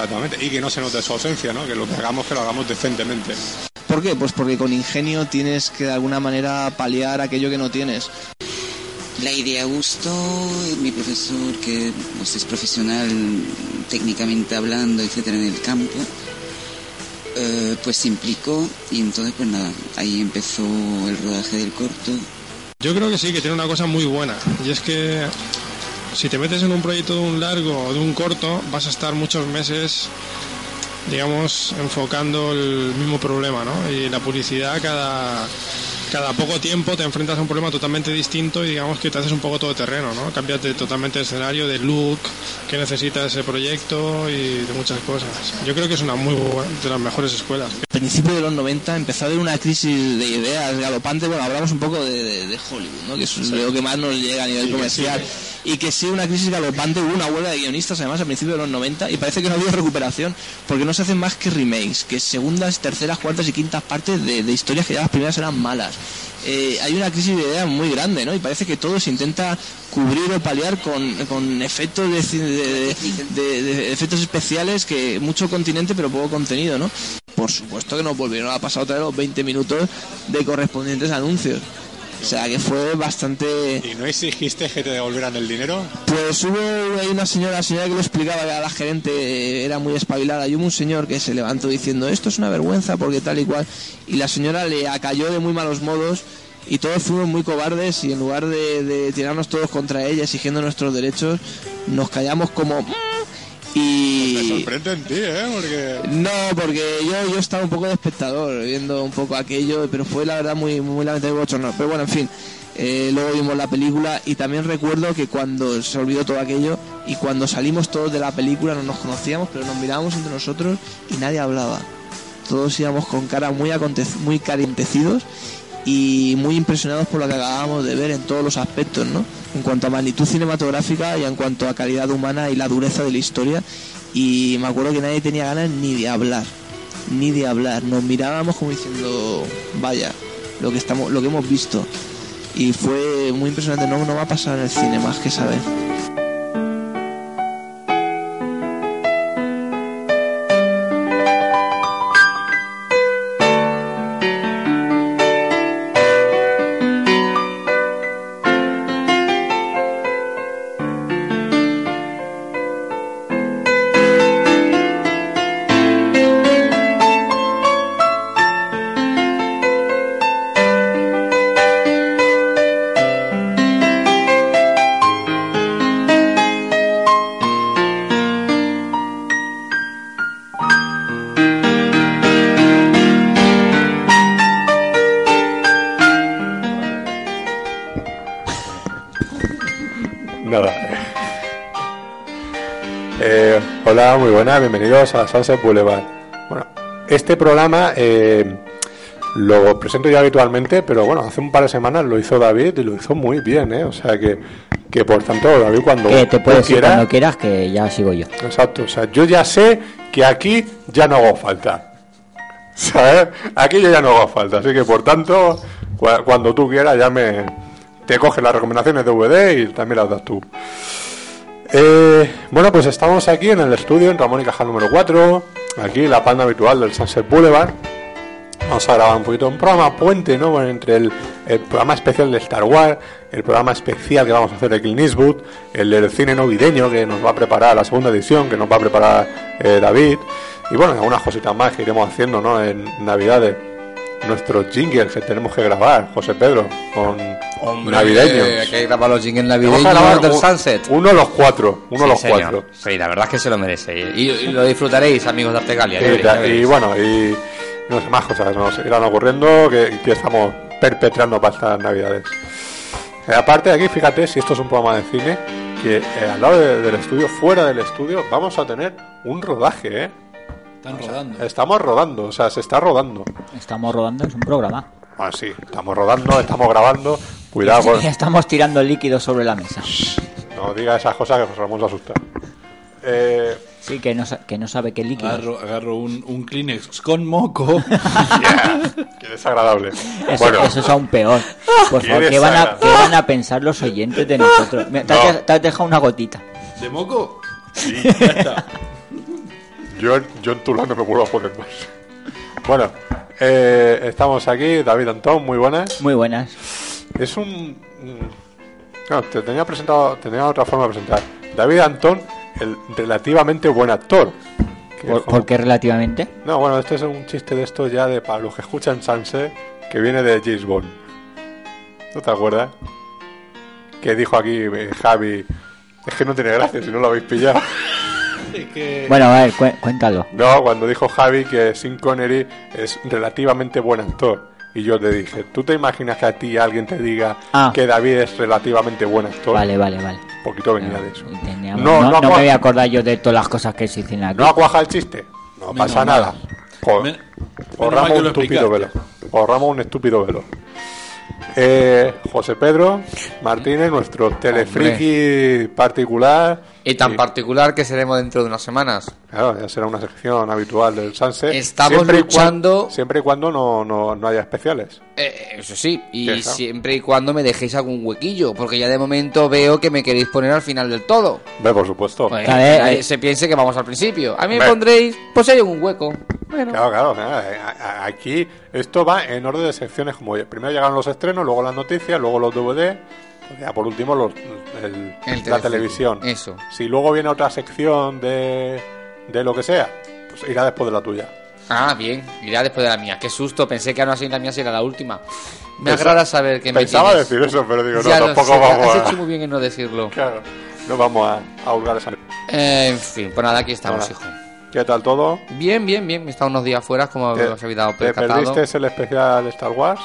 Exactamente, y que no se note su ausencia, ¿no? Que lo que hagamos, que lo hagamos decentemente. ¿Por qué? Pues porque con ingenio tienes que de alguna manera paliar aquello que no tienes. La idea gustó, mi profesor, que pues, es profesional técnicamente hablando, etcétera, en el campo, eh, pues se implicó y entonces, pues nada, ahí empezó el rodaje del corto. Yo creo que sí, que tiene una cosa muy buena. Y es que si te metes en un proyecto de un largo o de un corto, vas a estar muchos meses, digamos, enfocando el mismo problema, ¿no? Y la publicidad cada, cada poco tiempo te enfrentas a un problema totalmente distinto y digamos que te haces un poco todo terreno, ¿no? Cambias de, totalmente de escenario, de look que necesita ese proyecto y de muchas cosas. Yo creo que es una muy buena, de las mejores escuelas. A principios de los 90 empezó a haber una crisis de ideas galopante. Bueno, hablamos un poco de, de- de Hollywood, ¿no? que es lo que más nos llega a nivel comercial. Y que sí, una crisis galopante. Hubo una huelga de guionistas además a principios de los 90 y parece que no ha habido recuperación porque no se hacen más que remakes, que segundas, terceras, cuartas y quintas partes de, de historias que ya las primeras eran malas. Eh, hay una crisis de ideas muy grande, ¿no? Y parece que todo se intenta cubrir o paliar con, con efectos de, de- de- de efectos especiales que mucho continente pero poco contenido, ¿no? Por supuesto que nos volvieron a pasar otra vez los 20 minutos de correspondientes anuncios. O sea que fue bastante... ¿Y no exigiste que te devolvieran el dinero? Pues hubo ahí una señora, señora que lo explicaba a la gerente era muy espabilada y hubo un señor que se levantó diciendo esto es una vergüenza porque tal y cual y la señora le acalló de muy malos modos y todos fuimos muy cobardes y en lugar de, de tirarnos todos contra ella exigiendo nuestros derechos nos callamos como Me y sorprende en ti, ¿eh? Porque... no, porque yo, yo estaba un poco de espectador viendo un poco aquello, pero fue la verdad muy, muy lamentable bochorno. Pero bueno, en fin, eh, luego vimos la película y también recuerdo que cuando se olvidó todo aquello y cuando salimos todos de la película no nos conocíamos, pero nos mirábamos entre nosotros y nadie hablaba. Todos íbamos con cara muy, muy carentecidos y muy impresionados por lo que acabábamos de ver en todos los aspectos, ¿no? En cuanto a magnitud cinematográfica y en cuanto a calidad humana y la dureza de la historia. Y me acuerdo que nadie tenía ganas ni de hablar, ni de hablar. Nos mirábamos como diciendo, vaya, lo que estamos, lo que hemos visto. Y fue muy impresionante. No, no va a pasar en el cine más que saber. Muy buenas, bienvenidos a Sunset Boulevard. Bueno, este programa eh, lo presento yo habitualmente, pero bueno, hace un par de semanas lo hizo David y lo hizo muy bien, ¿eh? O sea que, que por tanto, David, cuando Que te puedes quieras- cuando quieras, que ya sigo yo. Exacto, o sea, yo ya sé que aquí ya no hago falta. ¿Sabes? Aquí yo ya no hago falta, así que por tanto, cua- cuando tú quieras ya me te coges las recomendaciones de VD y también las das tú. Eh, bueno, pues estamos aquí en el estudio, en Ramón y Cajal número 4, aquí la panda habitual del Sunset Boulevard. Vamos a grabar un poquito un programa puente, ¿no? Bueno, entre el, programa especial de Star Wars, el programa especial que vamos a hacer de Clint Eastwood, el del cine navideño que nos va a preparar la segunda edición, que nos va a preparar eh, David, y bueno, algunas cositas más que iremos haciendo, ¿no? En Navidades. Nuestros jingles que tenemos que grabar, José Pedro, con navideños. eh, Hay que grabar los jingles navideños del un- Sunset. Uno de los cuatro, uno de Sí, los señor. cuatro. Sí, la verdad es que se lo merece. Y, y lo disfrutaréis, amigos de Artegalia. Sí, ya y bueno, y no sé, más cosas nos irán ocurriendo que, que estamos perpetrando para estas navidades. Eh, aparte de aquí, fíjate, si esto es un programa de cine, que eh, al lado de- del estudio, fuera del estudio, vamos a tener un rodaje, ¿eh? Están rodando. Estamos rodando, o sea, se está rodando. Estamos rodando, es un programa. Ah, sí, estamos rodando, estamos grabando. Cuidado con... Estamos tirando líquido sobre la mesa. No diga esas cosas que José Ramón se asusta. Eh, Sí, que no, que no sabe qué líquido. Agarro, agarro un, un Kleenex con moco. qué desagradable. Eso, bueno, eso es aún peor. Por Qué favor, ¿qué van, a, desagradable. qué van a pensar los oyentes de nosotros? Te, has te has dejado una gotita. ¿De moco? Sí, ya está. Yo, yo en Tulán no me vuelvo a poner más. Bueno, eh, estamos aquí, David Antón, muy buenas. Muy buenas. Es un... mm, No, te tenía presentado, tenía otra forma de presentar. David Antón, el relativamente buen actor. ¿Por, qué relativamente? No, bueno, este es un chiste de estos ya de para los que escuchan Sanse, que viene de James Bond. ¿No te acuerdas? Que dijo aquí eh, Javi, es que no tiene gracia si no lo habéis pillado. Que- Bueno, a ver, cué- cuéntalo. No, cuando dijo Javi que Sin Connery es relativamente buen actor. Y yo te dije, ¿tú te imaginas que a ti alguien te diga Ah. que David es relativamente buen actor? Vale, vale, vale. Un poquito venía de eso. Teníamos- No, no, no, me voy a acordar yo de todas las cosas que se dicen aquí. ¿No acuaja el chiste? No Menos pasa mal. nada. Jo- Men- Ahorramos un estúpido velo. Ahorramos un estúpido velo. Eh, José Pedro Martínez, nuestro telefriki particular. Y tan Sí. particular que seremos dentro de unas semanas. Claro, ya será una sección habitual del Sunset. Estamos Siempre y cuan- luchando- siempre y cuando no, no, no haya especiales. Eh, eso sí, y Sí, siempre y cuando me dejéis algún huequillo, porque ya de momento veo que me queréis poner al final del todo. Ve, por supuesto. Pues, A ver, nadie eh. se piense que vamos al principio. A mí me Ve. pondréis, pues si hay un hueco. Bueno, Claro, claro. Eh, Aquí esto va en orden de secciones como primero llegan los estrenos, luego las noticias, luego los DVD, ya por último los, el- El la televisión. eso. Si luego viene otra sección de, de lo que sea, pues irá después de la tuya. Ah, bien, irá después de la mía. Qué susto, pensé que aún así la mía sería la última. Me Pensa- agrada saber que me Pensaba tienes. decir eso, pero digo, no, Ya tampoco sé, vamos Has a... hecho muy bien en no decirlo. Claro, no vamos a, a hurgar esa... Eh, en fin, pues nada, aquí estamos, hijo. ¿Qué tal todo? Bien, bien, bien. He estado unos días fuera, como ¿Te, os habéis dado te percatado. perdiste el especial Star Wars?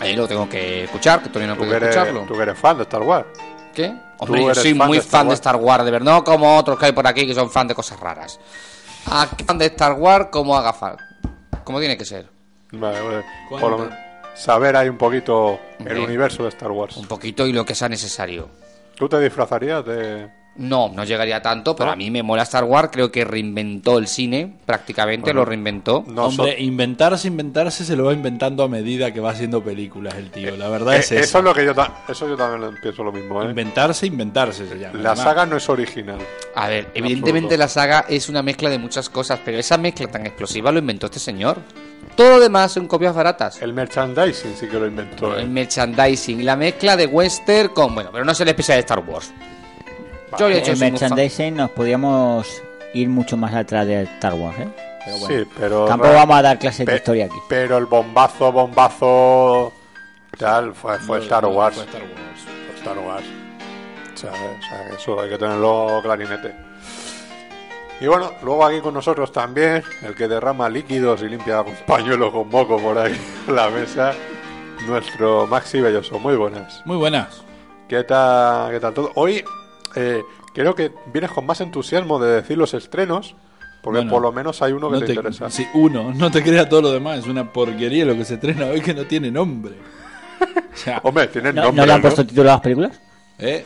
Ahí lo tengo que escuchar, que todavía no eres, escucharlo. tú que eres fan de Star Wars. ¿Qué? Hombre, yo soy fan muy de fan de. Star Wars, de verdad, no como otros que hay por aquí que son fan de cosas raras. Aquí fan de Star Wars como haga falta. Como tiene que ser. Vale, vale. Por lo menos saber ahí un poquito el universo de Star Wars. Un poquito y lo que sea necesario. ¿Tú te disfrazarías de...? No, no llegaría tanto, pero ¿No? a mí me mola Star Wars. Creo que reinventó el cine, prácticamente Bueno. lo reinventó. No so- Hombre, inventarse, inventarse se lo va inventando a medida que va haciendo películas el tío. La verdad Eh, es eso eso. es lo que yo, ta- eso yo también pienso lo mismo, ¿eh? Inventarse, inventarse se llama. La además. saga no es original. A ver, En evidentemente absoluto. la saga es una mezcla de muchas cosas, pero esa mezcla tan explosiva lo inventó este señor. Todo lo demás son copias baratas. El merchandising sí que lo inventó. ¿eh? El merchandising, la mezcla de western con... Bueno, pero no es el especial de Star Wars. Yo le he hecho fan. merchandising nos podíamos ir mucho más atrás de Star Wars, ¿eh? Pero bueno. Sí, pero... Tampoco vamos a dar clases de historia aquí. Pero el bombazo, bombazo... Tal, fue, fue Star Wars. Fue Star Wars. Fue Star Wars. O sea, o sea, eso hay que tenerlo clarinete. Y bueno, luego aquí con nosotros también, el que derrama líquidos y limpia con pañuelo con moco por ahí en la mesa, nuestro Maxi Belloso. Muy buenas. Muy buenas. ¿Qué tal, qué tal todo? Hoy eh, creo que vienes con más entusiasmo de decir los estrenos, porque Bueno, por lo menos hay uno que No te, te- interesa. Sí, uno. No te creas todo lo demás. Es una porquería lo que se estrena hoy que no tiene nombre. O sea, Hombre, tienen ¿No, nombre, ¿no le han ¿no? puesto título a las películas? ¿eh?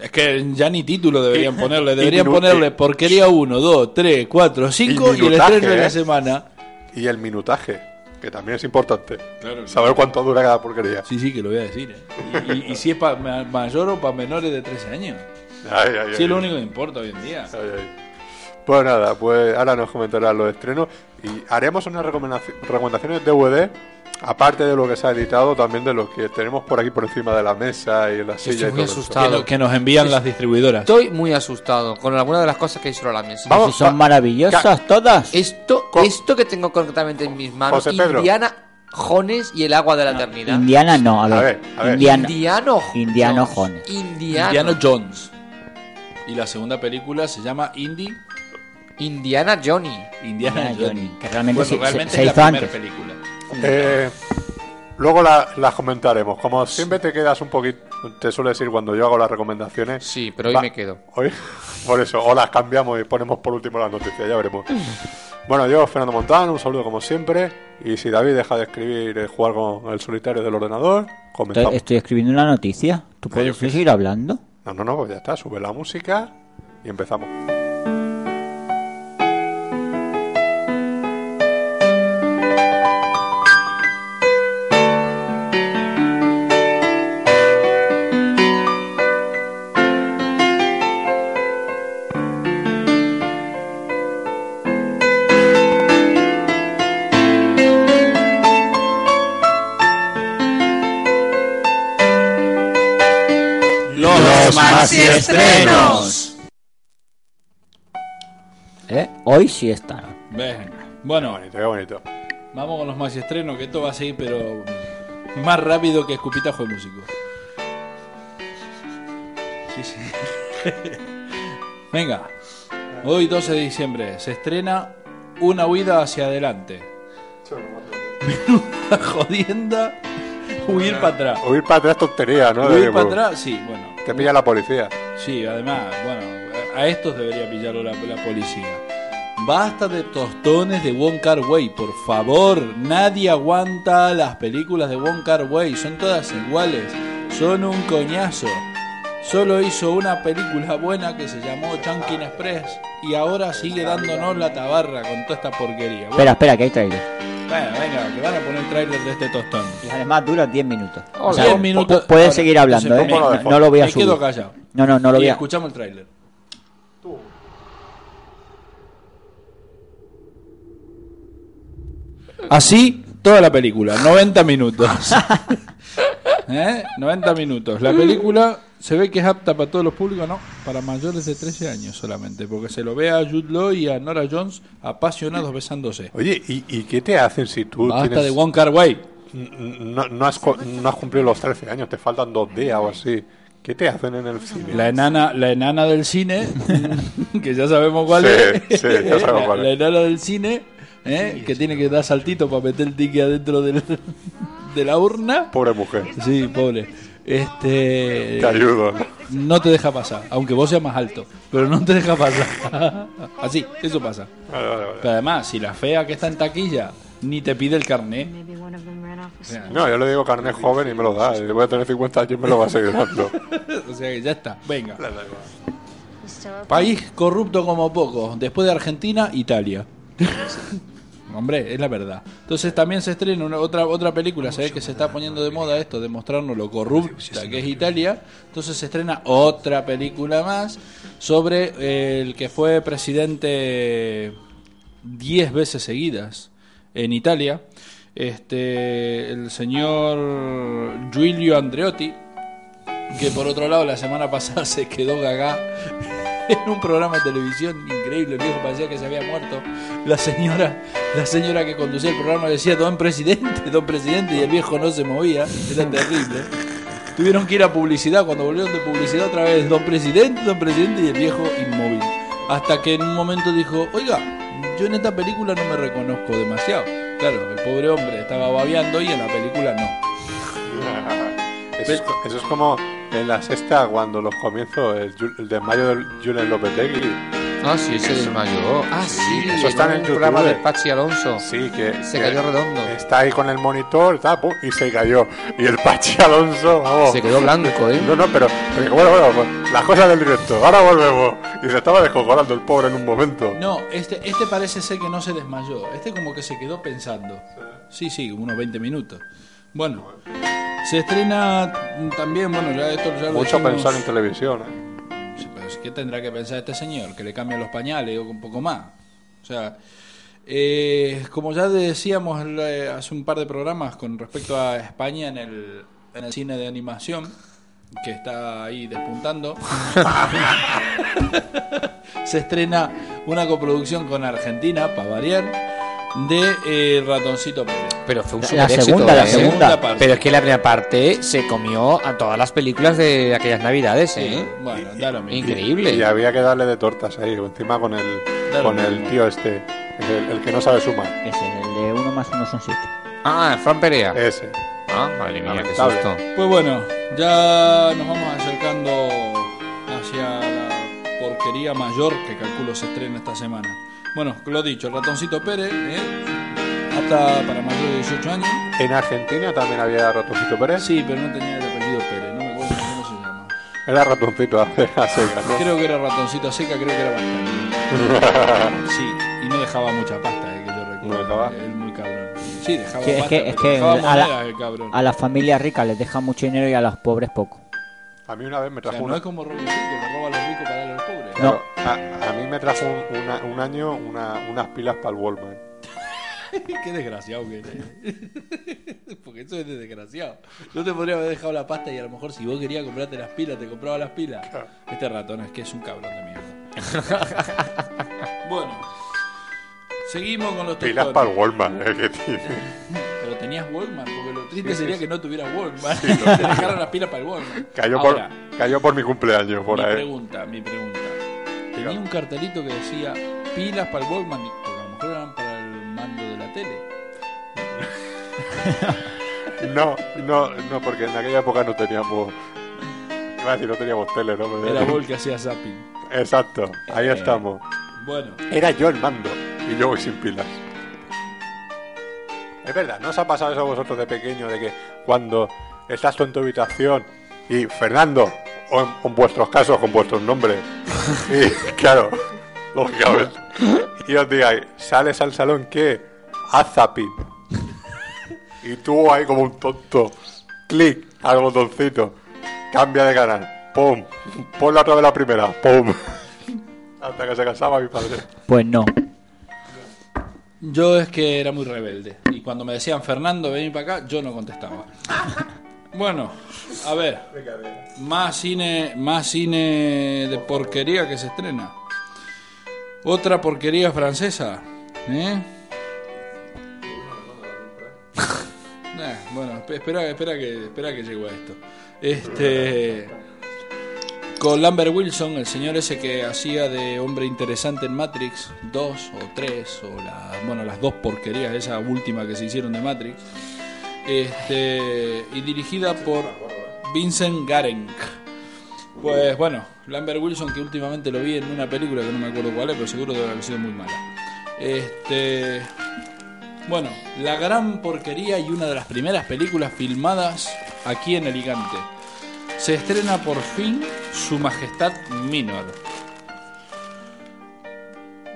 Es que ya ni título deberían ponerle. Deberían minu- ponerle porquería 1, 2, 3, 4, 5 y, el estreno de ¿eh? la semana. y el minutaje, que también es importante. Claro. Saber cuánto dura cada porquería. Sí, sí, que lo voy a decir. ¿eh? Y, y- y si es para mayor o para menores de 13 años. Ay, ay, Sí, ay. es lo único que importa hoy en día. Ay, ay. Pues nada, pues ahora nos comentarán los estrenos y haremos unas recomendaci- recomendaciones DVD, aparte de lo que se ha editado, también de lo que tenemos por aquí por encima de la mesa y en la Estoy silla y muy todo asustado. Que, no- que nos envían Sí, las distribuidoras. Estoy muy asustado con alguna de las cosas que hay sobre la mesa. Vamos, Si son maravillosas todas. Esto, Co- esto que tengo concretamente en mis manos, José Pedro. Indiana Jones y el agua de la eternidad. Indiana no, a ver. A ver, a ver. Indiana. Indiano Indiano Jones. Jones. Indiano. Indiana Jones. Y la segunda película se llama Indy Indiana Johnny. Indiana Indiana Johnny. Johnny, que realmente bueno, se- se- realmente se es la primera película. Eh, luego la- las comentaremos. Como siempre te quedas un poquito, te sueles ir cuando yo hago las recomendaciones. Sí, pero hoy Va- me quedo. Hoy, por eso, o las cambiamos y ponemos por último las noticias, ya veremos. Bueno, yo, Fernando Montán, un saludo como siempre. Y si David deja de escribir y jugar con el solitario del ordenador, comenzamos. Estoy, escribiendo una noticia. ¿Tú puedes seguir hablando? No, no, no, pues ya está, sube la música y empezamos. Los Maxiestrenos. ¿Eh? Hoy sí están. Venga. Bueno, Bonito, qué bonito. vamos con los más estrenos, que esto va a seguir, pero más rápido que escupitajo de músico. Sí, sí. Venga, hoy 12 de diciembre se estrena Una huida hacia adelante. Menuda jodienda. Huir para atrás. Huir para atrás tontería, ¿no? Huir para atrás, sí, bueno. Te pilla la policía. Sí, además, bueno, a estos debería pillarlo la, la policía. Basta de tostones de Wong Kar Wai, por favor. Nadie aguanta las películas de Wong Kar Wai. Son todas iguales. Son un coñazo. Solo hizo una película buena que se llamó Chunkin Express y ahora sigue dándonos la tabarra con toda esta porquería. Bueno, Espera, espera, que hay trailer. Bueno, venga, que van a poner trailer de este tostón. Y además dura 10 minutos. O Diez sea, pu- minutos. pu- Puedes seguir hablando, ¿eh? No, lo voy a Me subir. quedo callado. No, no, no lo y voy a... escuchamos el trailer. Así toda la película, 90 minutos. ¿Eh? 90 minutos. La película se ve que es apta para todos los públicos, no, para mayores de 13 años solamente, porque se lo ve a Jude Law y a Nora Jones apasionados besándose. Oye, ¿y, y qué te hacen si tú Basta tienes- de Wong Kar Wai. no, no has, co- no has cumplido los 13 años, te faltan dos días o así? ¿Qué te hacen en el cine? La enana, la enana del cine, que ya sabemos cuál Sí, es. sí, ya sabemos la, cuál es. la enana del cine, ¿eh? que tiene que dar saltito para meter el ticket adentro del- de la urna. Pobre mujer. Sí, pobre. Este. Te ayudo. No te deja pasar, aunque vos seas más alto, pero no te deja pasar. Así, eso pasa. Vale, vale, vale. Pero además, si la fea que está en taquilla ni te pide el sea, No, yo le digo carnet joven y me lo da. Y voy a tener 50 años y me lo va a seguir dando. o sea que ya está, venga. País corrupto como poco. Después de Argentina, Italia. Hombre, es la verdad. Entonces también se estrena una- otra otra película, ¿sabes? Que se está poniendo de moda esto, de mostrarnos lo corrupta que es Italia. Entonces se estrena otra película más sobre eh, el que fue presidente 10 veces seguidas en Italia. Este, el señor Giulio Andreotti, que por otro lado la semana pasada se quedó gaga en un programa de televisión increíble, el viejo parecía que se había muerto. La señora, la señora que conducía el programa decía don presidente, don presidente y el viejo no se movía, era terrible. Tuvieron que ir a publicidad, cuando volvieron de publicidad otra vez, don presidente, don presidente y el viejo inmóvil. Hasta que en un momento dijo, oiga, yo en esta película no me reconozco demasiado. Claro, el pobre hombre estaba babeando y en la película no. Eso es, eso es como en la sexta, cuando los comienzos, el, el de mayo del Julen Lopetegui, Ah, sí, se desmayó. Ah, sí, eso está en el programa de Pachi Alonso. Sí, que Se que cayó redondo. Está ahí con el monitor tal, pum, y se cayó. Y el Pachi Alonso, vamos. Se quedó blanco, ¿eh? No, no, pero, pero bueno, bueno, pues, las cosas del directo. Ahora volvemos. Y se estaba descojonando el pobre en un momento. No, este, este parece ser que no se desmayó. Este como que se quedó pensando. Sí, sí, unos 20 minutos. Bueno, se estrena también, bueno, ya esto ya lo Mucho dijimos. pensar en televisión, ¿eh? Sí, pero ¿Qué tendrá que pensar este señor? Que le cambien los pañales o un poco más. O sea, eh, como ya decíamos hace un par de programas con respecto a España en el, en el cine de animación, que está ahí despuntando, se estrena una coproducción con Argentina, para variar, de eh, Ratoncito Pérez. Pero fue un La super éxito, segunda, la ¿eh? segunda. Pero es que la primera parte se comió a todas las películas de aquellas navidades, ¿eh? Bueno, da lo mismo. Increíble. Y había que darle de tortas ahí, encima con el, con el tío este, el, el que no sabe sumar. Ese, el de uno más uno son siete. Ah, Fran Perea. Ese. Ah, madre mía, qué susto. Pues bueno, ya nos vamos acercando hacia la porquería mayor que calculo se estrena esta semana. Bueno, lo dicho, el ratoncito Pérez, ¿eh? Hasta para mayor de 18 años. En Argentina también había ratoncito Pérez. Sí, pero no tenía el apellido Pérez, no me acuerdo cómo se llama. Era ratoncito a a secas, ¿no? Creo que era ratoncito seca, creo que era bastante. Sí, y no dejaba mucha pasta, eh, que yo recuerdo. ¿No dejaba? Él muy cabrón. Sí, dejaba es pasta, que, es que dejaba a, la, el cabrón. a las familias ricas les dejan mucho dinero y a los pobres poco. A mí una vez me O sea, trajo no una... es como Robin Hood, que le roba a los ricos para darle a los pobres. Claro, a, a mí me trajo un, una- un año una- unas pilas para el Wallman. Qué desgraciado que eres. Porque eso es de desgraciado. No te podría haber dejado la pasta y a lo mejor si vos querías comprarte las pilas, te compraba las pilas. Este ratón es que es un cabrón de mierda. bueno, seguimos con los Pilas para el Wallman, ¿eh? que tiene. Pero tenías Walkman, porque lo triste Sí, sería sí. que no tuvieras Walkman. Sí, te dejaron las pilas para el Walkman. Cayó, Ahora, por, cayó por mi cumpleaños, por mi ahí. pregunta, mi pregunta. Tenía un cartelito que decía pilas para el porque a lo mejor eran para tele. No, no, no, porque en aquella época no teníamos... Iba a decir, no teníamos tele, ¿no? Era Wall que hacía zapping. Exacto, ahí Eh, estamos. Bueno, Era yo el mando y yo voy sin pilas. Es verdad, ¿no os ha pasado eso a vosotros de pequeño de que cuando estás tú en tu habitación y Fernando, o en, en vuestros casos con vuestros nombres, y claro, lógicamente, y os digáis, sales al salón que haz zapping. Y tú ahí como un tonto, clic al botoncito, cambia de canal, pum, ponla otra vez la primera, pum. Hasta que se casaba mi padre. Pues no. yo es que era muy rebelde. Y cuando me decían Fernando, vení para acá, yo no contestaba. Bueno, a ver. Más cine, más cine de porquería que se estrena. Otra porquería francesa. ¿Eh? Bueno, esp- espera, espera que, espera que llegue a esto. Este, con Lambert Wilson, el señor ese que hacía de hombre interesante en Matrix 2 o 3 o bueno, las dos porquerías, esa última que se hicieron de Matrix. Este, y dirigida por Vincent Garenk. Pues bueno, Lambert Wilson que últimamente lo vi en una película que no me acuerdo cuál es, pero seguro debe haber sido muy mala. Este, bueno, la gran porquería y una de las primeras películas filmadas aquí en Alicante. Se estrena por fin Su Majestad Minor.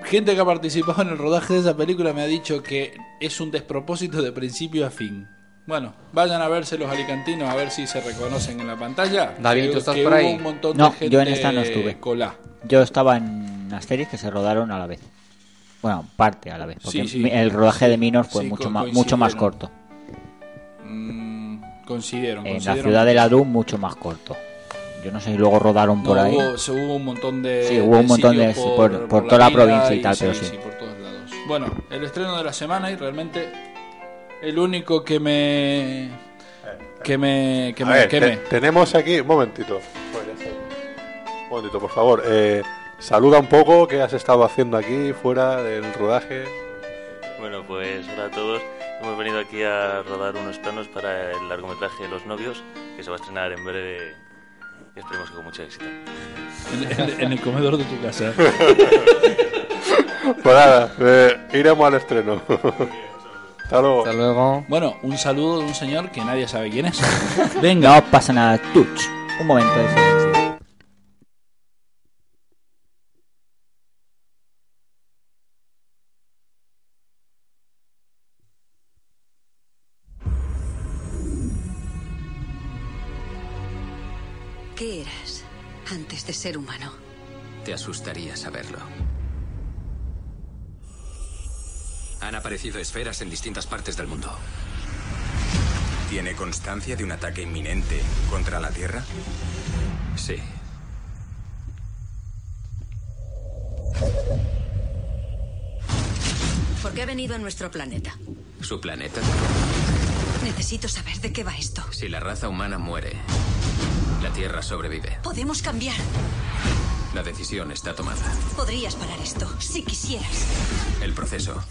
Gente que ha participado en el rodaje de esa película me ha dicho que es un despropósito de principio a fin. Bueno, vayan a verse los alicantinos a ver si se reconocen en la pantalla. David, Que- ¿tú estás que por hubo ahí? un montón No, de gente yo en esta no estuve. colá. Yo estaba en las series que se rodaron a la vez. Bueno, parte a la vez. Porque Sí, sí. el rodaje de Minor fue Sí, mucho, más, mucho más corto. Mm, considero. En la ciudad de la Doom, mucho más corto. Yo no sé si luego rodaron por ahí. Hubo, se hubo un montón de. Sí, hubo un montón de- por- por toda la provincia y tal, pero sí. por todos lados. Bueno, el estreno de la semana y realmente el único que me. que me. que A me. ver, que te- me- tenemos aquí, un momentito. Un momentito, por favor. eh, saluda un poco qué has estado haciendo aquí, fuera del rodaje. Bueno, pues hola a todos. Hemos venido aquí a rodar unos planos para el largometraje Los Novios, que se va a estrenar en breve y esperemos que con mucho éxito. En, en- en el comedor de tu casa. Pues nada, eh, iremos al estreno. Hasta luego. Hasta luego. Bueno, un saludo de un señor que nadie sabe quién es. Venga. No pasa nada. Tuch. Un momento de silencio. Ser humano? Te asustaría saberlo. Han aparecido esferas en distintas partes del mundo. ¿Tiene constancia de un ataque inminente contra la Tierra? Sí. ¿Por qué ha venido a nuestro planeta? ¿Su planeta? Necesito saber de qué va esto. Si la raza humana muere, la Tierra sobrevive. Podemos cambiar. La decisión está tomada. Podrías parar esto, si quisieras. El proceso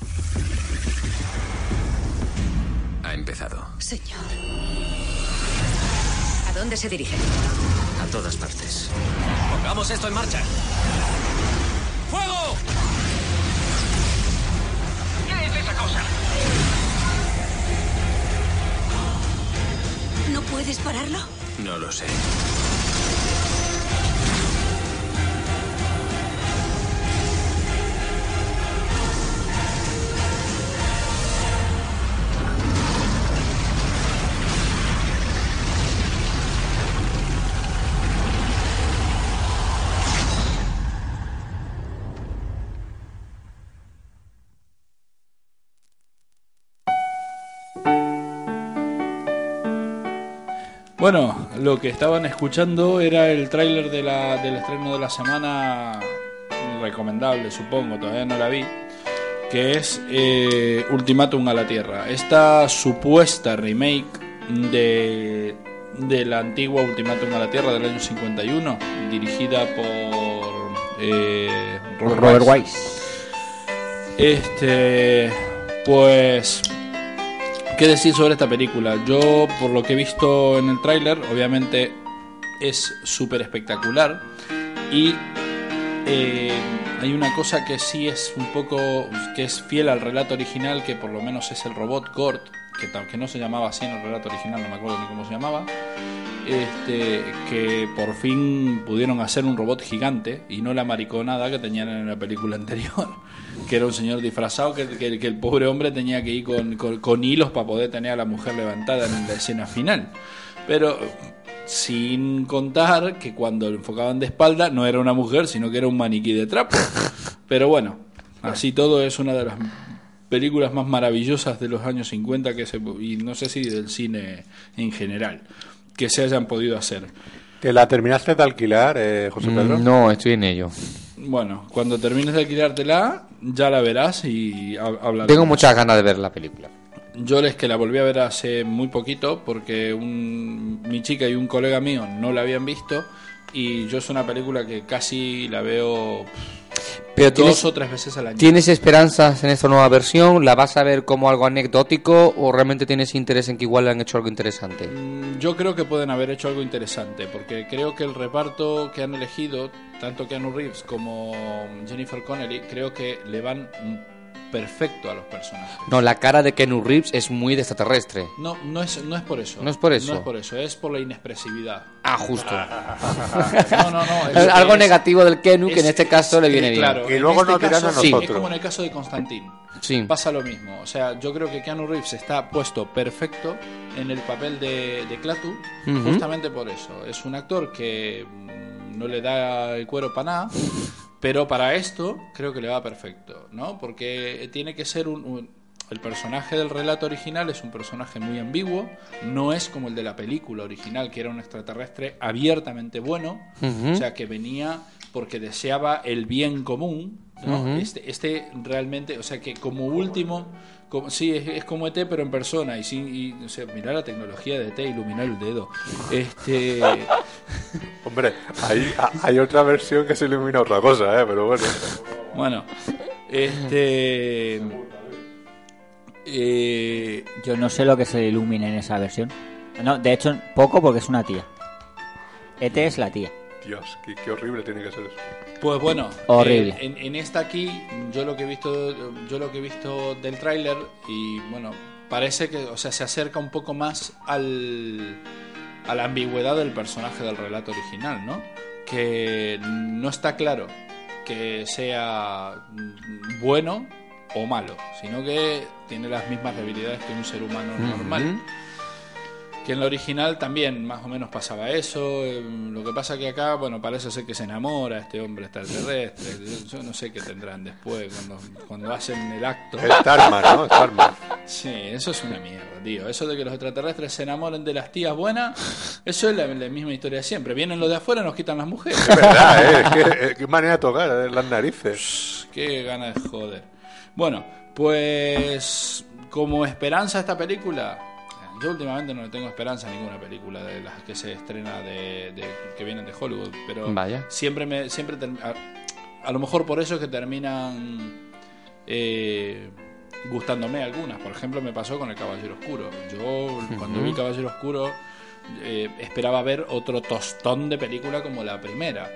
ha empezado. Señor. ¿A dónde se dirige? A todas partes. Pongamos esto en marcha. ¡Fuego! ¿Qué es esa cosa? ¿No puedes pararlo? No lo sé. Bueno, lo que estaban escuchando era el tráiler de la- del estreno de la semana, recomendable supongo, todavía no la vi, que es eh, Ultimátum a la Tierra. Esta supuesta remake de, de la antigua Ultimátum a la Tierra del año 51, dirigida por eh, Robert Wise. Este, pues, ¿qué decir sobre esta película? Yo, por lo que he visto en el tráiler, obviamente es súper espectacular y eh, hay una cosa que sí es un poco, que es fiel al relato original, que por lo menos es el robot Gort, que, no se llamaba así en el relato original, no me acuerdo ni cómo se llamaba, este, que por fin pudieron hacer un robot gigante y no la mariconada que tenían en la película anterior, que era un señor disfrazado que, que- el pobre hombre tenía que ir con, con- con hilos para poder tener a la mujer levantada en la escena final. Pero sin contar que cuando lo enfocaban de espalda no era una mujer, sino que era un maniquí de trapo. Pero bueno, así todo es una de las películas más maravillosas de los años 50 que se, y no sé si del cine en general que se hayan podido hacer. ¿Te la terminaste de alquilar, eh, José Pedro? Mm, No, estoy en ello. Bueno, cuando termines de alquilártela, ya la verás y ha- hablaremos. Tengo muchas ganas de ver la película. Yo es que la volví a ver hace muy poquito porque un- mi chica y un colega mío no la habían visto y yo es una película que casi la veo Pero dos tienes, o tres veces al año. ¿Tienes esperanzas en esta nueva versión? ¿La vas a ver como algo anecdótico o realmente tienes interés en que igual le han hecho algo interesante? Mm, Yo creo que pueden haber hecho algo interesante, porque creo que el reparto que han elegido, tanto Keanu Reeves como Jennifer Connelly, creo que le van perfecto a los personajes. No, la cara de Kenu Reeves es muy de extraterrestre. No, no es, no es por eso. No es por eso. No es por eso, es por la inexpresividad. Ah, justo. No, no, no. es- algo es- negativo del Kenu que en es- este caso le viene bien. Claro, Y luego este dirán caso, a sí, nosotros. es como en el caso de Constantín. Sí. Pasa lo mismo. O sea, yo creo que Keanu Reeves está puesto perfecto en el papel de, de Clatu, justamente por eso. Es un actor que mm, no le da el cuero para nada, pero para esto creo que le va perfecto, ¿no? Porque tiene que ser un, un- el personaje del relato original es un personaje muy ambiguo, no es como el de la película original, que era un extraterrestre abiertamente bueno, o sea, que venía porque deseaba el bien común, ¿no? Este, este realmente, o sea, que como último, como, sí, es, es como ET, pero en persona, y sin, y, o sea, mirar la tecnología de ET, iluminar el dedo. Este, Hombre, hay, hay otra versión que se ilumina otra cosa, ¿eh? Pero bueno. bueno, este... eh, Yo no sé lo que se ilumina en esa versión. No, de hecho, poco porque es una tía. ET es la tía. Dios, qué, qué horrible tiene que ser eso. Pues bueno, Horrible. eh, en, en esta aquí, yo lo que he visto, yo lo que he visto del tráiler y bueno, parece que, o sea, se acerca un poco más al a la ambigüedad del personaje del relato original, ¿no? Que no está claro que sea bueno o malo, sino que tiene las mismas debilidades que un ser humano normal. Que en la original también más o menos pasaba eso. eh, Lo que pasa que acá, bueno, parece ser que se enamora este hombre extraterrestre. Yo no sé qué tendrán después cuando, cuando hacen el acto. Es Starman, ¿no? Starman. Sí, eso es una mierda, tío. Eso de que los extraterrestres se enamoren de las tías buenas, eso es la, la misma historia de siempre. Vienen los de afuera y nos quitan las mujeres. Es verdad, ¿eh? Eh, qué manera de tocar las narices. Qué ganas de joder. Bueno, pues como esperanza esta película, yo últimamente no le tengo esperanza a ninguna película de las que se estrena de, de- que vienen de Hollywood, pero Vaya. siempre me siempre a, a lo mejor por eso es que terminan eh, gustándome algunas. Por ejemplo, me pasó con el Caballero Oscuro. Yo cuando Ujú. vi Caballero Oscuro eh, esperaba ver otro tostón de película como la primera.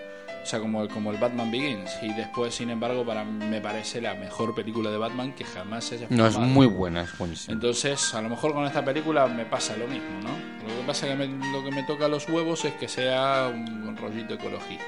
O sea, como, como el Batman Begins. Y después, sin embargo, para me parece la mejor película de Batman que jamás se haya No, es filmado. muy buena, es buenísima. Entonces, a lo mejor con esta película me pasa lo mismo, ¿no? Lo que pasa es que me- lo que me toca a los huevos es que sea un, un rollito ecologista.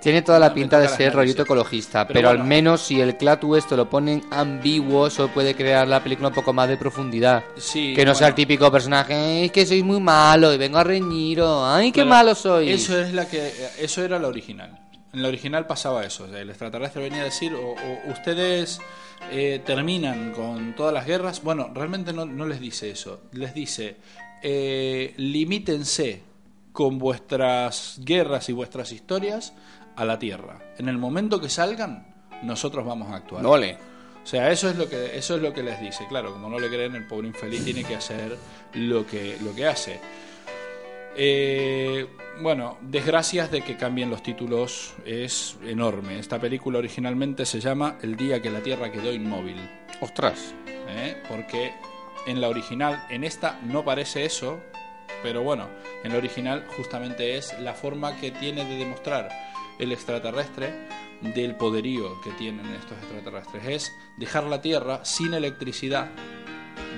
Tiene toda la pinta de ser rollito ecologista, Pero pero, bueno. al menos si el Clatu esto lo ponen ambiguo, eso puede crear la película un poco más de profundidad. Sí, que no sea el típico personaje, "Ay, es que soy muy malo y vengo a reñiros, ay, qué Pero malo soy. Eso es la que eso era la original. En la original pasaba eso. el extraterrestre venía a decir, o, o ustedes eh, terminan con todas las guerras. Bueno, realmente no, no les dice eso. Les dice, eh, limítense con vuestras guerras y vuestras historias a la Tierra. En el momento que salgan, nosotros vamos a actuar. Ole. O sea, eso es lo que eso es lo que les dice. Claro, como no le creen, el pobre infeliz tiene que hacer lo que lo que hace. Eh, bueno, desgracias de que cambien los títulos es enorme. Esta película originalmente se llama El día que la Tierra quedó inmóvil. Ostras. ¿Eh? Porque en la original, en esta no parece eso, pero bueno, en la original justamente es la forma que tiene de demostrar el extraterrestre del poderío que tienen estos extraterrestres. Es dejar la Tierra sin electricidad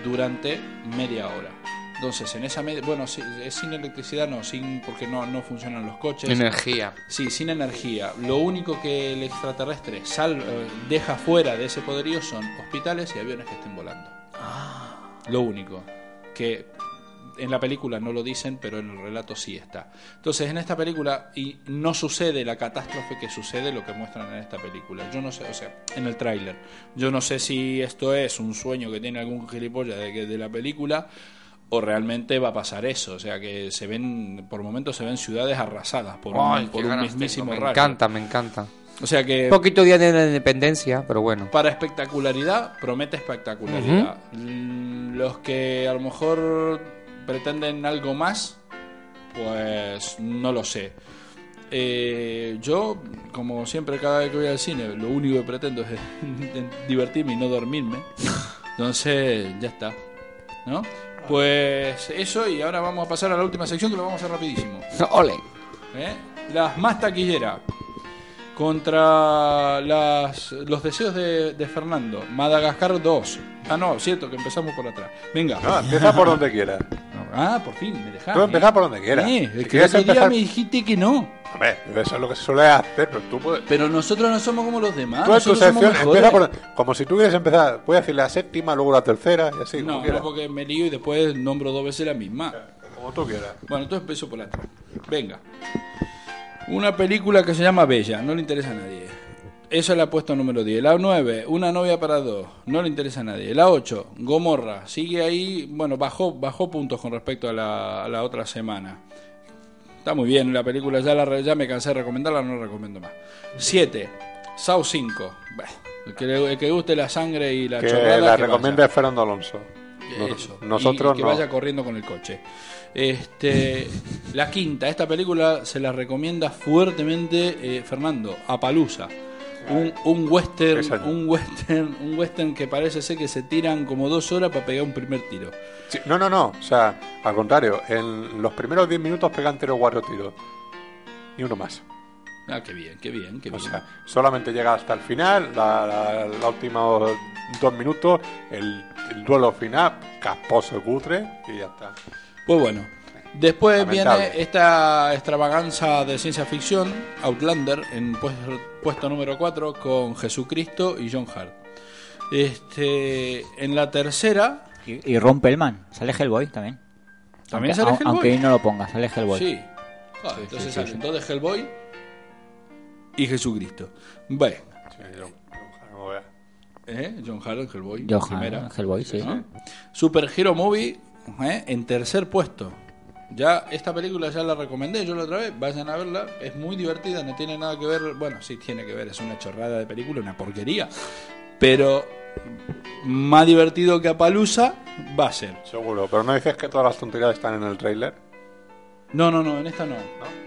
durante media hora. Entonces, en esa media... Bueno, sí, es sin electricidad, no, sin porque no, no funcionan los coches. Energía. Sí, sin energía. Lo único que el extraterrestre sal, eh, deja fuera de ese poderío son hospitales y aviones que estén volando. Lo único. Que en la película no lo dicen, pero en el relato sí está. Entonces, en esta película, y no sucede la catástrofe que sucede lo que muestran en esta película. Yo no sé, o sea, en el tráiler. Yo no sé si esto es un sueño que tiene algún gilipollas de, de la película o realmente va a pasar eso. O sea, que se ven, por momentos se ven ciudades arrasadas por Ay, un, por un mismísimo tengo, Me rayo. encanta, me encanta. O sea que... Un poquito día de la independencia, pero bueno. Para espectacularidad, promete espectacularidad. Mm, Los que a lo mejor pretenden algo más, pues no lo sé. Eh, yo, como siempre, cada vez que voy al cine, lo único que pretendo es divertirme y no dormirme. Entonces, ya está. ¿No? Pues eso, y ahora vamos a pasar a la última sección que lo vamos a hacer rapidísimo. Ole. ¿Eh? Las más taquilleras. Contra las, los deseos de, de Fernando. Madagascar 2. Ah, no, cierto, que empezamos por atrás. Venga. No, empieza por donde quieras. Ah, por fin, me dejaste. Tú empieza por donde quieras. Eh, Si es que el otro día empezar- me dijiste que no. Hombre, eso es lo que se suele hacer, pero tú puedes... Pero nosotros no somos como los demás. Tú nosotros somos empieza por... Como si tú quieres empezar, puedes decir la séptima, luego la tercera y así, como No, no, quieras. porque me lío y después nombro dos veces la misma. Como tú quieras. Bueno, entonces empiezo por atrás. Venga. Una película que se llama Bella, no le interesa a nadie. Esa la ha puesto número 10. La 9, Una novia para dos, no le interesa a nadie. La 8, Gomorra, sigue ahí, bueno, bajó, bajó puntos con respecto a la, a la otra semana. Está muy bien la película, ya, la, ya me cansé de recomendarla, no la recomiendo más. 7, Saw 5. Bah, el, que, el que guste la sangre y la Que chorrada, la que recomienda Fernando Alonso. Eso. Nosotros y, y que no. vaya corriendo con el coche. Este, la quinta, esta película se la recomienda fuertemente eh, Fernando, Apalusa. Un, un western, un western, un western que parece ser que se tiran como dos horas para pegar un primer tiro. Sí, no, no, no. O sea, al contrario, en los primeros 10 minutos pegan 3 o 4 tiros. ni uno más. Ah, qué bien, qué bien, qué O bien. sea, solamente llega hasta el final, la última dos minutos, el, el duelo final, casposo y cutre, y ya está. Pues bueno. Después Lamentable. viene esta extravaganza de ciencia ficción, Outlander, en puesto, puesto número 4, con Jesucristo y John Hart. Este, en la tercera, Y, y Ron Pellman, sale Hellboy también. ¿También aunque, sale Hellboy? Aunque ahí no lo ponga, sale Hellboy. Sí. Ah, Sí, entonces sí, sí, salen sí. dos de Hellboy y Jesucristo. Bueno. ¿Eh? John Hart en Hellboy. John primera. Hart, Hellboy, sí. ¿no? Super Hero Movie ¿eh? en tercer puesto. Ya esta película ya la recomendé yo la otra vez, vayan a verla, es muy divertida, no tiene nada que ver, bueno, sí tiene que ver, es una chorrada de película, una porquería, pero más divertido que Apalusa va a ser. Seguro, pero no dices que todas las tonterías están en el tráiler. No, no, no, en esta no.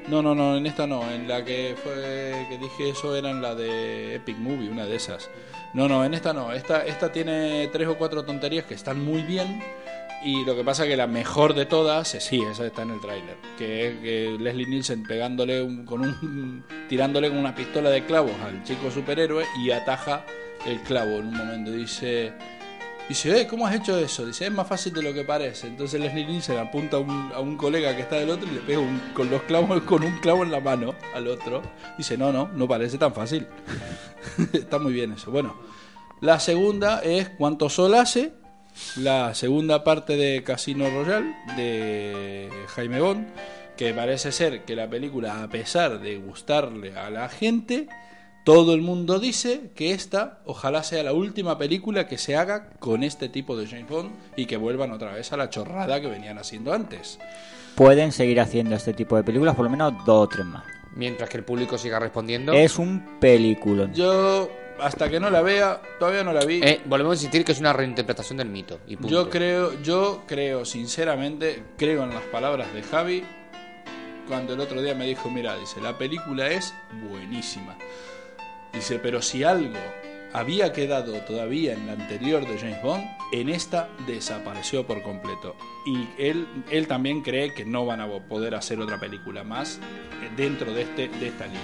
No, no, no, en esta no. En la que fue que dije eso era en la de Epic Movie, una de esas. No, no, en esta no. Esta, esta tiene tres o cuatro tonterías que están muy bien. Y lo que pasa que la mejor de todas, sí, esa está en el tráiler. Que es que Leslie Nielsen pegándole un- con un. tirándole con una pistola de clavos al chico superhéroe y ataja el clavo en un momento. Dice. Dice, eh, ¿cómo has hecho eso? Dice, es más fácil de lo que parece. Entonces Leslie Nielsen apunta a un, a un colega que está del otro y le pega un- con los clavos, con un clavo en la mano al otro. Dice, no, no, no parece tan fácil. está muy bien eso. Bueno, la segunda es Cuánto Sol hace. La segunda parte de Casino Royale de Jaime Bond. Que parece ser que la película, a pesar de gustarle a la gente, todo el mundo dice que esta ojalá sea la última película que se haga con este tipo de James Bond y que vuelvan otra vez a la chorrada que venían haciendo antes. Pueden seguir haciendo este tipo de películas, por lo menos dos o tres más. Mientras que el público siga respondiendo. Es un película. Yo, hasta que no la vea, todavía no la vi. Eh, volvemos a insistir que es una reinterpretación del mito. Y punto. Yo creo, yo creo sinceramente, creo en las palabras de Javi cuando el otro día me dijo, mira, dice, la película es buenísima. Dice, pero si algo había quedado todavía en la anterior de James Bond, en esta desapareció por completo. Y él, él también cree que no van a poder hacer otra película más eh, dentro de, este, de esta línea.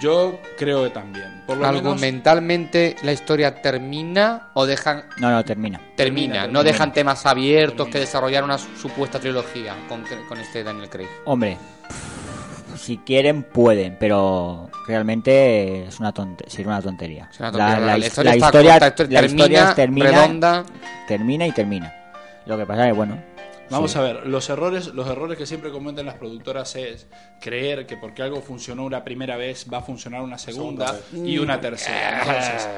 Yo creo que también. Por lo menos, Argumentalmente, la historia termina o dejan. No, no, termina. Termina, Termina, no termina. dejan temas abiertos que desarrollar una supuesta trilogía con, con este Daniel Craig. Hombre, si quieren pueden, pero realmente es una tontería, sería una tontería. una tontería. La historia- corta, la historia la historia termina, redonda. termina y termina. Lo que pasa es que bueno, Vamos sí. a ver, los errores, los errores que siempre cometen las productoras es creer que porque algo funcionó una primera vez va a funcionar una segunda, y una Mm. tercera. Entonces,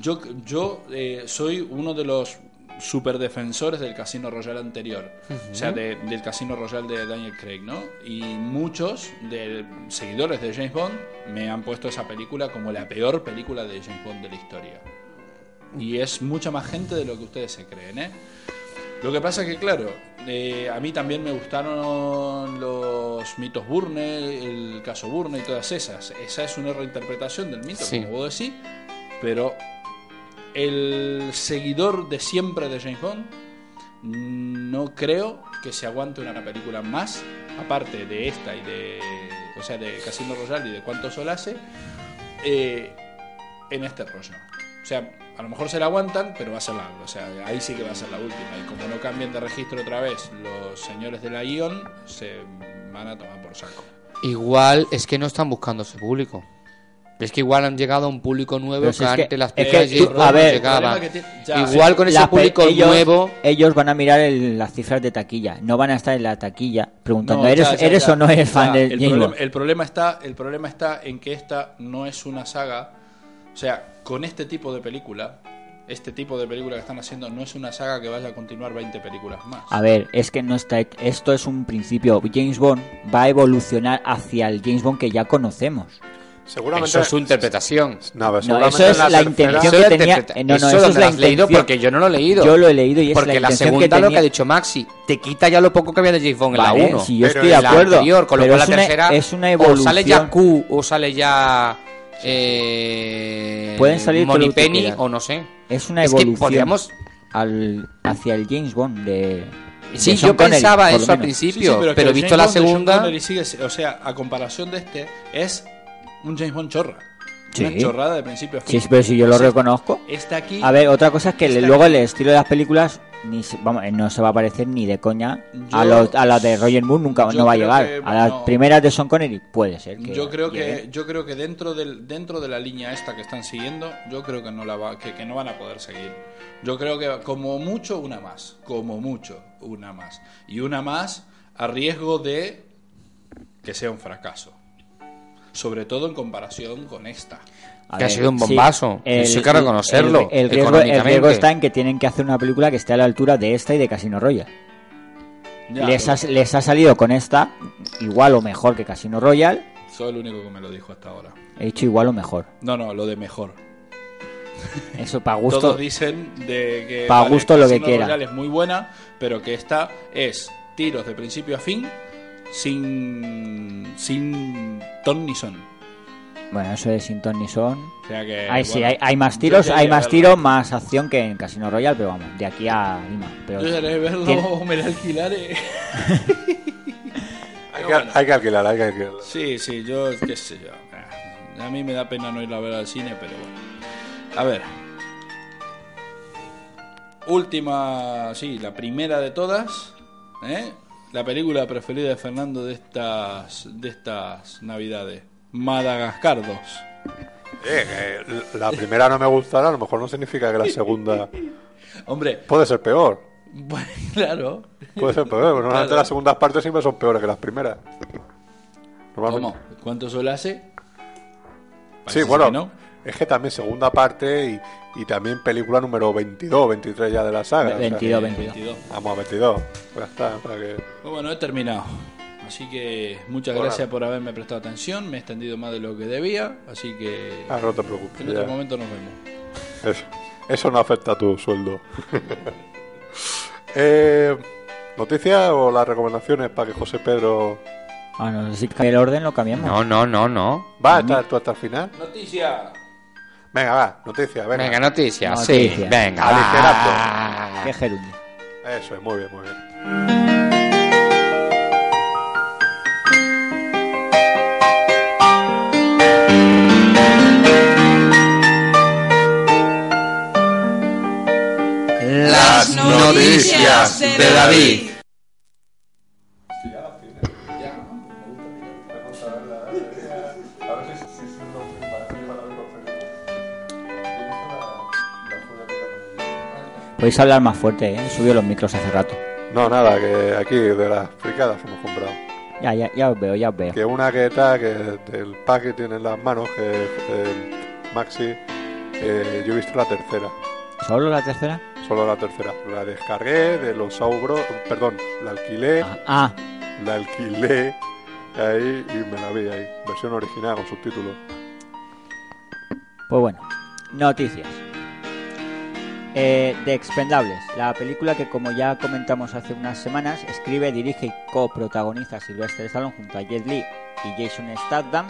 yo, yo eh, soy uno de los super defensores del Casino Royale anterior, o sea, de- del Casino Royale de Daniel Craig, ¿no? Y muchos de seguidores de James Bond me han puesto esa película como la peor película de James Bond de la historia. Y es mucha más gente de lo que ustedes se creen, ¿eh? Lo que pasa que, claro, eh, a mí también me gustaron los mitos Burne, el caso Burne y todas esas. Esa es una reinterpretación del mito, Sí. como vos decís, pero el seguidor de siempre de James Bond no creo que se aguante una película más, aparte de esta y de, o sea, de Casino Royale y de Cuánto Sol hace, eh, en este rollo. O sea, a lo mejor se la aguantan, pero va a ser la, o sea, ahí sí que va a ser la última. Y como no cambien de registro otra vez los señores de la ION, se van a tomar por saco. Igual es que no están buscando ese público. Es que igual han llegado a un público nuevo que es que- antes las es películas que de tú- a no ver, que ya, Igual con ese público ellos, nuevo. ellos van a mirar el- las cifras de taquilla, no van a estar en la taquilla preguntando, No, ¿eres, ya, ya, ¿eres ya. o no eres fan Ya, de el James problema, Bond? el problema está el problema está en que esta no es una saga o sea con este tipo de película este tipo de película que están haciendo no es una saga que vaya a continuar 20 películas más A ver, es que no está esto es un principio. James Bond va a evolucionar hacia el James Bond que ya conocemos. Seguramente. Eso es su interpretación. No, pero No, eso es en la tercera- intención Eso que lo tenía. eh, No, no, eso eso lo es la has leído porque yo no lo he leído. Yo lo he leído y es Porque la, intención segunda que lo que tenía- ha dicho Maxi, te quita ya lo poco que había de James Bond en Vale, la 1. si yo Pero estoy de en acuerdo, anterior, con lo pero cual la una- tercera es una o sale ya evolución. Q o sale ya eh, Pueden salir quieran. o no sé. Es una Es que evolución podríamos- al, hacia el James Bond de Sí, yo Connery, pensaba eso al principio, que pero el visto James la segunda... Sigue- o sea, a comparación de este, es un James Bond chorra. Sí. Una chorrada de principio a fin. Sí, pero si yo lo Sí. reconozco. Está aquí. A ver, otra cosa es que luego aquí. el estilo de las películas ni se- vamos, eh, no se va a parecer ni de coña a, los, a las de Roger Moore, nunca no va a llegar. que, a las primeras de Sean Connery puede ser. Que yo creo que yo creo que dentro del dentro de la línea esta que están siguiendo yo creo que no la va, que, que no van a poder seguir yo creo que como mucho una más como mucho una más y una más a riesgo de que sea un fracaso sobre todo en comparación con esta A Que ha sido un sí, bombazo. Eso hay que reconocerlo, El, el riesgo, el está en que tienen que hacer una película que esté a la altura de esta y de Casino Royale. Ya, les, pero- ha, les ha salido con esta igual o mejor que Casino Royale. soy el único que me lo dijo hasta ahora He dicho igual o mejor. no no lo de mejor Eso para gusto. Todos dicen de que Pa' gusto lo que Casino quiera. Royale es muy buena, pero que esta es tiros de principio a fin sin sin ton ni son. Bueno, eso es sin ton ni son. O sea que, Hay, sí, bueno, hay, hay más tiros, hay más tiros, más acción que en Casino Royale, pero vamos, de aquí a Lima. Pero Yo verlo, tiene- me la alquilaré. Hay que, hay que alquilar, hay que alquilar. Sí, sí, yo qué sé yo. A mí me da pena no ir a ver al cine, pero bueno. A ver. Última, sí, la primera de todas, ¿eh? La película preferida de Fernando de estas de estas Navidades, Madagascar 2. Eh, la primera no me gustará, a lo mejor no significa que la segunda Hombre, puede ser peor. bueno, claro. Puede ser peor. Normalmente Claro. las segundas partes siempre son peores que las primeras. ¿Cómo? ¿Cuánto suele hacer? Sí, bueno, que no. es que también segunda parte y, y también película número 22, 23 ya de la saga. o sea 22, que- 22. Vamos a 22. Pues ya está, para que... Pues bueno, he terminado. Así que muchas Bueno. gracias por haberme prestado atención. Me he extendido más de lo que debía. Así que Ah, no te preocupes. en otro ya. momento nos vemos. Eso, eso no afecta a tu sueldo. eh, ¿Noticias o las recomendaciones para que José Pedro... Ah, no si cambia el orden, lo cambiamos. No, no, no, no. ¿Va a estar tú hasta el final? Noticia. Venga, va, noticias, venga. Venga, noticias, Noticias. sí. Venga, Aligerando. va. Qué gerundio. Eso es, muy bien, muy bien. Las noticias de David. Podéis hablar más fuerte, ¿eh? He subido los micros hace rato. No, nada, que aquí de las fricadas hemos comprado. Ya, ya, ya os veo, ya os veo. Que una que está, que del pack que tiene en las manos, que eh, Maxi, eh, yo he visto la tercera, ¿Solo la tercera? solo la tercera. La descargué de los Saubro, perdón, la alquilé, Ah, la alquilé ahí y me la vi ahí, versión original con subtítulos. pues bueno. Noticias. Eh, The Expendables, la película que como ya comentamos hace unas semanas, escribe, dirige y coprotagoniza Sylvester Stallone junto a Jet Li y Jason Statham,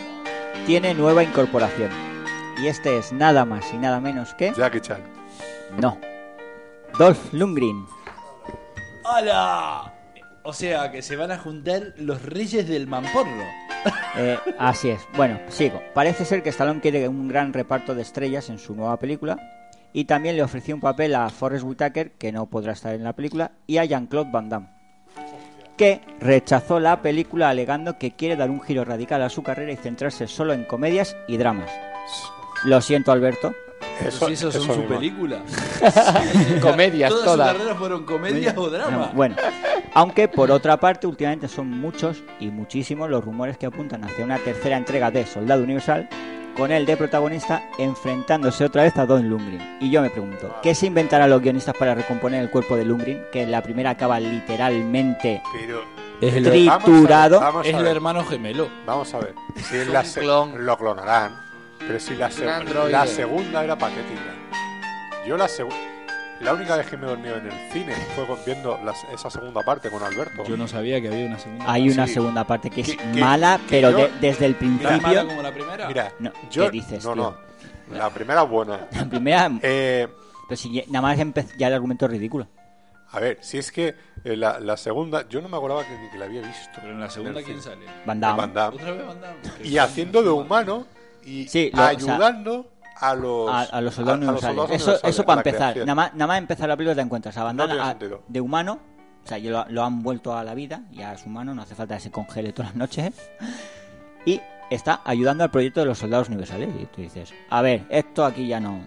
tiene nueva incorporación. Y este es nada más y nada menos que... Jackie Chan. No. Dolph Lundgren. ¡Hala! O sea, que se van a juntar los reyes del mamporro. Eh, así es. Bueno, sigo. Parece ser que Stallone quiere un gran reparto de estrellas en su nueva película y también le ofreció un papel a Forrest Whitaker, que no podrá estar en la película, y a Jean-Claude Van Damme, que rechazó la película alegando que quiere dar un giro radical a su carrera y centrarse solo en comedias y dramas. Lo siento, Alberto. Eso, si esos son eso su mismo. película. Comedias Toda todas. su carrera fueron comedias o dramas. Bueno, aunque por otra parte últimamente son muchos y muchísimos los rumores que apuntan hacia una tercera entrega de Soldado Universal con él de protagonista enfrentándose otra vez a Don Lundgren. Y yo me pregunto, ¿qué se inventarán los guionistas para recomponer el cuerpo de Lundgren? Que en la primera acaba literalmente Pero Es el, triturado. Vamos a es el ver. hermano gemelo. Vamos a ver. Si un la se- clon. lo clonarán, pero si la, se- la segunda era patética. Yo la segunda. La única vez que me he dormido en el cine fue viendo las- esa segunda parte con Alberto. Yo no sabía que había una segunda. Hay una sí. segunda parte que es Que- que- mala, que pero yo- de- desde el ¿Tan mala principio... como la primera? Mira, No, yo, ¿qué dices, no, tío? no. La primera buena. La primera... Eh, Pero si ya- nada más ya el argumento es ridículo. A ver, si es que eh, la, la segunda, yo no me acordaba que ni que la había visto. Pero en la segunda, el ¿quién cine. sale? Van Damme. Van Damme. Otra vez Van Damme. Y haciendo de humano y Sí, lo- o sea, ayudando a los a, a los soldados a- universales. soldados eso, universales, eso para empezar. Nada más, nada más empezar la película te encuentras a Bandana de humano. O sea, lo, lo han vuelto a la vida, ya es humano, no hace falta que se congele todas las noches. Y está ayudando al proyecto de los soldados universales. Y tú dices, a ver, esto aquí ya no.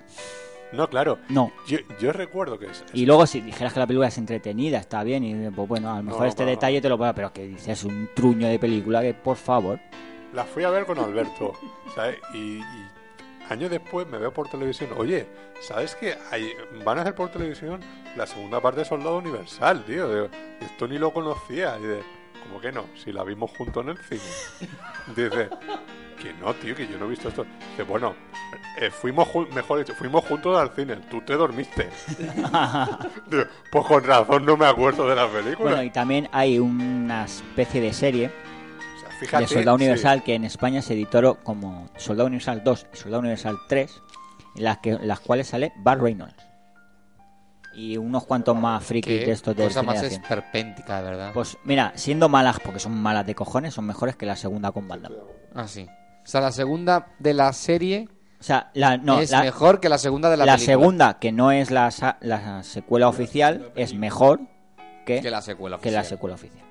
No, claro. No. Yo, yo recuerdo que es, Y luego si dijeras que la película es entretenida, está bien, y pues bueno, a lo mejor no, este detalle te lo puedo, pero que dices un truño de película que por favor. la fui a ver con Alberto, ¿sabes? Y, y años después me veo por televisión, oye, ¿sabes qué? Hay- van a hacer por televisión la segunda parte de Soldado Universal, tío. Digo, esto ni lo conocía. Y de, ¿cómo que no? Si la vimos juntos en el cine. Dice, que no, tío, que yo no he visto esto. Dice, bueno, eh, fuimos, mejor dicho, fuimos juntos al cine, tú te dormiste. Digo, pues con razón no me acuerdo de la película. Bueno, y también hay una especie de serie fíjate, de Soldado sí. Universal que en España se editó como Soldado Universal 2 y Soldado Universal 3, en las, que, en las cuales sale Bart Reynolds. Y unos cuantos más frikis de estos de cosa más esperpéntica, de verdad. Pues mira, siendo malas, porque son malas de cojones, son mejores que la segunda con Van Damme. Ah, sí. O sea, la segunda de la serie O sea, la, no, es la- mejor que la segunda de la, la película. segunda, que no es la, sa- la secuela oficial, es mejor que, Que la secuela que la oficial. secuela oficial.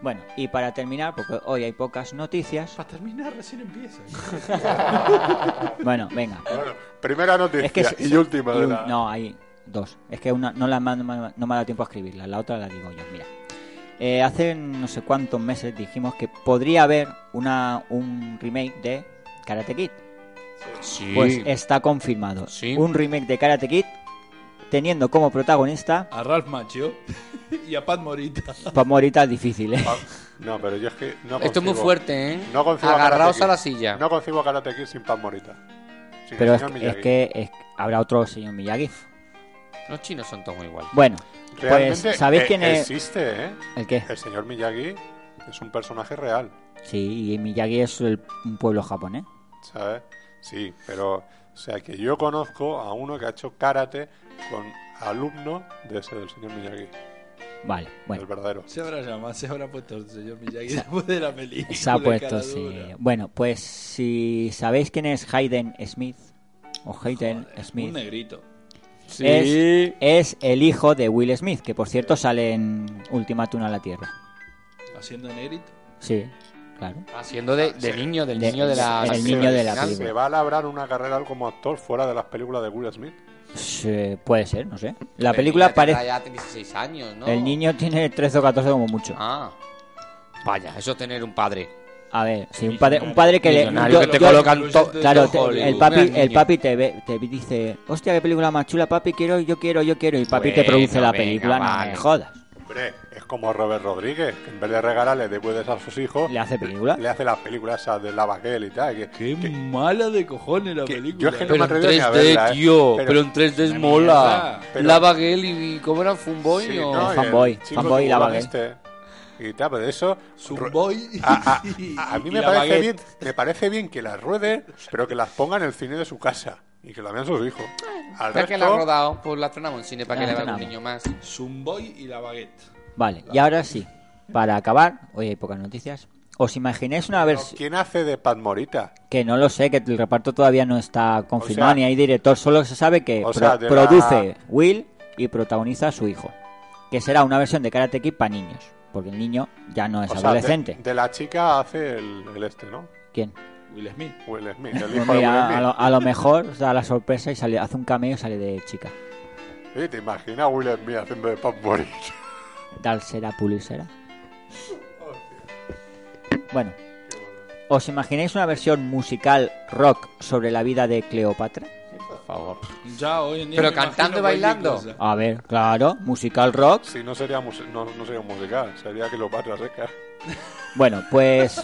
Bueno, y para terminar, porque hoy hay pocas noticias. Para terminar, recién empieza. Bueno, venga. Bueno, primera noticia Es que se- y última y de un- la... No, hay dos. Es que una no, la, no me no me ha dado tiempo a escribirla, la otra la digo yo. Mira. Eh, hace no sé cuántos meses dijimos que podría haber una, un remake de Karate Kid. Sí. Pues está confirmado. Sí. Un remake de Karate Kid teniendo como protagonista A Ralph Macchio y a Pat Morita. Pues Morita es difícil, ¿eh? No, pero yo es que no Esto es muy fuerte, ¿eh? No concibo Agarraos a la silla. No concibo Karate Kid sin Pan Morita. Sin el Pero es, señor es que es- habrá otro señor Miyagi. Los chinos son todos muy iguales. Bueno, Realmente pues ¿sabéis eh, quién es? existe, ¿eh? ¿El qué? El señor Miyagi es un personaje real, Sí, y Miyagi es el- un pueblo japonés. ¿sabes? Sí, pero... O sea, que yo conozco a uno que ha hecho karate con alumno de ese del señor Miyagi. Vale, bueno. El verdadero. Se habrá llamado, se habrá puesto el señor Miyagi después de la película. Se ha puesto, sí. Bueno, pues si sabéis quién es Hayden Smith, o Hayden Smith, Un negrito. es, es el hijo de Will Smith, que por cierto sale en Ultimátum a la Tierra. Haciendo negrito. Sí, claro. Haciendo de, de niño, del De- niño de la... el Se- niño de la se- película. Se va a labrar una carrera como actor fuera de las películas de Will Smith. Sí, puede ser, no sé. La El película parece... Ya tiene 16 años, ¿no? El niño tiene 13 o 14 como mucho. Ah. Vaya, eso es tener un padre. A ver, sí, un padre, un padre que le... Que te colocan to- claro, te- el papi, el papi te, ve, te dice, hostia, qué película más chula, papi, quiero, yo quiero, yo quiero, y papi te produce la venga, película, no vale. me jodas. Hombre, como Robert Rodríguez, que en vez de regalarle después a sus hijos, ¿Le hace película? le hace las películas esas de Lava Gel y tal. Que, Qué mala de cojones la película. yo es que no Pero me en atreví ni a 3D, verla, ¿eh? tío. Pero- Pero, en 3D es mola. Pero- Lava Gel y... ¿Cómo era? ¿Funboy Sí, o...? no, y Fanboy, fanboy y Lava tiburón Gel. este. Y tal, pero de eso... Zumboy A, a- y- a- a mí y me parece baguette. bien, me parece bien que las ruede, pero que las ponga en el cine de su casa y que la vean sus hijos. Al Ya que la ha resto, rodado, pues la estrenamos en cine para que le vea estrenamos. niño más. Zumboy y la baguette. Vale, y ahora sí, para acabar, hoy hay pocas noticias. ¿Os imagináis una versión ¿quién hace de Pat Morita? que no lo sé, que el reparto todavía no está confirmado O sea- ni hay director, solo se sabe que pro- sea, produce Will y protagoniza a su hijo, que será una versión de Karate Kid para niños, porque el niño ya no es O sea, de- adolescente. de, la chica hace el, el este, ¿no? ¿Quién? Will Smith. Will Smith, el hijo de Will a, lo, a lo mejor da la sorpresa y sale, hace un cameo y sale de chica. Sí, ¿Te imaginas Will Smith haciendo de Pat Morita? Tal será, pulir será. Bueno, ¿os imagináis una versión musical rock sobre la vida de Cleopatra? Por favor. Ya hoy en día Pero me cantando y imagino bailando. cualquier cosa. A ver, claro, musical rock. Si no sería, mus- no, no sería un musical, sería Cleopatra seca. Bueno, pues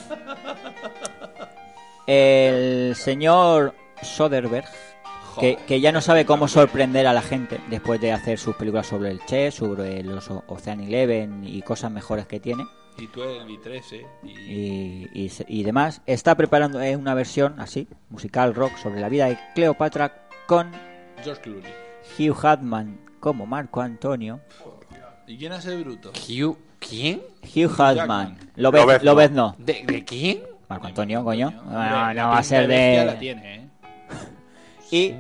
el señor Soderbergh, que, que ya no sabe cómo sorprender a la gente después de hacer sus películas sobre el Che, sobre los Ocean Eleven y cosas mejores que tiene Y 12 y 13. Y... y, y y demás, está preparando una versión así, musical rock sobre la vida de Cleopatra con George Clooney. Hugh Hadman como Marco Antonio. ¿Y quién hace bruto? Hugh, ¿Quién? Hugh Jackman. Lo ves, Lobezno. lo ves no. ¿De, de quién? Marco Antonio, coño. No, Hombre, no la va a ser bestia la de. tiene, ¿eh? Y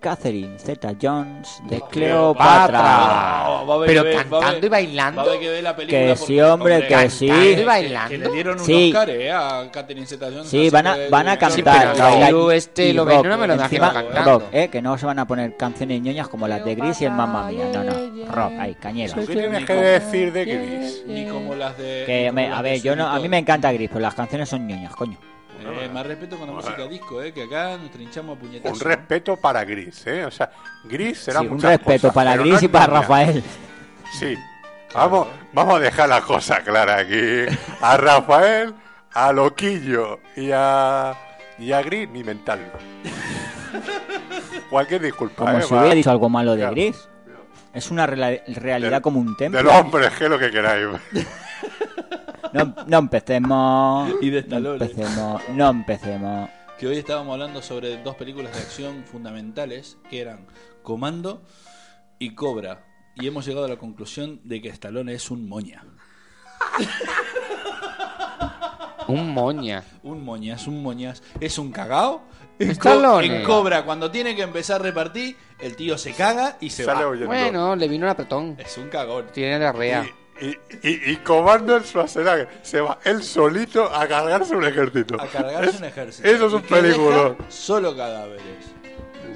Catherine Zeta Jones de Cleopatra. A haber Pero que ver- cantando ver- y bailando. Va a que ver la película Que sí, hombre, que sí. cantando y Que, bailando. que le dieron un Sí. Oscar eh, a Catherine Zeta-Jones. Sí, así van a, van a Sí, cantar. yo este lo ven, no me lo Encima, cantando. rock, ¿eh? Que no se van a poner canciones ñoñas como las de Gris y el Mamma Mía. No, no. Rock, ahí, cañero. ¿Qué tienes que decir de Gris? Ni como las de. Que a ver, yo no, a mí me encanta Gris, pero las canciones son ñoñas, coño. Eh, más respeto con la música disco, eh, que acá nos trinchamos a puñetazos. Un respeto para Gris, ¿eh? O sea, Gris será Sí, un respeto cosas, para Gris no y para niña. Rafael. Sí. Vamos, vamos a dejar la cosa clara aquí. A Rafael, a Loquillo y a, y a Gris ni mental. Cualquier disculpa, Como ¿eh? si Va. hubiera dicho algo malo de Claro. Gris. Es una realidad Del- como un templo. Del hombre, es que lo que queráis. No, no empecemos. Y de no empecemos. No empecemos. Que hoy estábamos hablando sobre dos películas de acción fundamentales que eran Comando y Cobra. Y hemos llegado a la conclusión de que Stallone es un moña. Un moña. Un moñas, un moñas. Es un cagao. En, Co- en Cobra, cuando tiene que empezar a repartir, el tío se caga y se Sale va. huyendo. Bueno, le vino un apretón. Es un cagón. Tiene diarrea. Y, y, y Comando en Schwarzenegger se va él solito a cargarse un ejército. A cargarse Es- un ejército. Eso es un película. Solo cadáveres.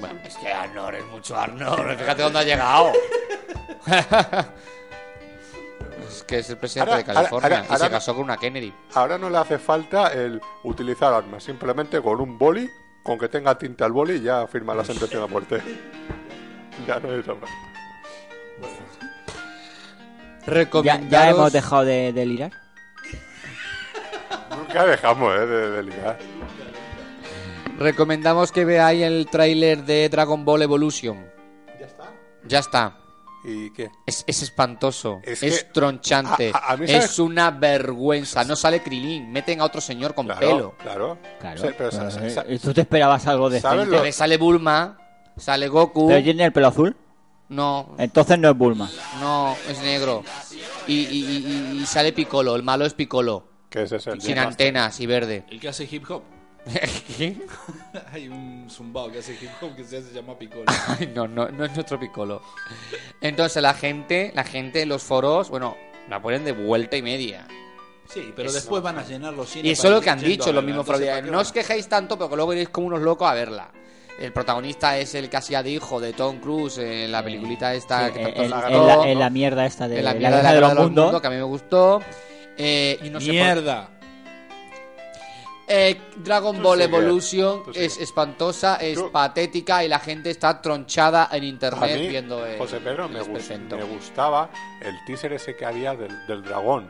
Bueno, es que Arnold es mucho Arnold. Fíjate dónde ha llegado. es que es el presidente Ahora- de California ahora- ahora- y se casó con una Kennedy. Ahora no le hace falta el utilizar armas, simplemente con un boli, con que tenga tinta al boli, ya firma la sentencia de muerte. Ya no es eso. ¿Ya, Recomendados... ya hemos dejado de delirar? Nunca dejamos eh, de, de ligar. Recomendamos que veáis el tráiler de Dragon Ball Evolution. ¿Ya está? Ya está. ¿Y qué? Es, es espantoso. Es Es, que- tronchante. a- a- a mí, es ¿sabes? una vergüenza. No sale Krilin. Meten a otro señor con Claro, pelo. claro. Claro. Sí, pero Eh, ¿Tú te esperabas algo de ¿Sabes Pero sale Bulma. Sale Goku. ¿Pero tiene el pelo azul? No, Entonces no es Bulma. no, es negro. Y, y- y- y sale Piccolo. El malo es Piccolo. ¿Qué es ese? Sin antenas y verde. El que hace hip hop. ¿Quién? Hay un zumbao que hace hip hop que se hace llama Piccolo. Ay, no, no, no es nuestro Piccolo. Entonces la gente, la gente, los foros, bueno, la ponen de vuelta y media. Sí, pero Es- después van a llenar los cines. Y eso es lo que han dicho los mismos Entonces, foros. ¿para qué No os quejéis tanto, pero que luego iréis como unos locos a verla. El protagonista es el que hacía de hijo de Tom Cruise en la peliculita esta Sí, que tanto en, os en la, en ¿no? la mierda esta de En la la, mierda de la de Guerra los de mundos. que a mí me gustó. Eh, y no sé por- Mierda. Eh, Dragon Ball sigue, Evolution es espantosa, es Tú- patética y la gente está tronchada en A internet mí, viendo el, José Pedro, me, el gus- esperpento. me gustaba el teaser ese que había del, del dragón.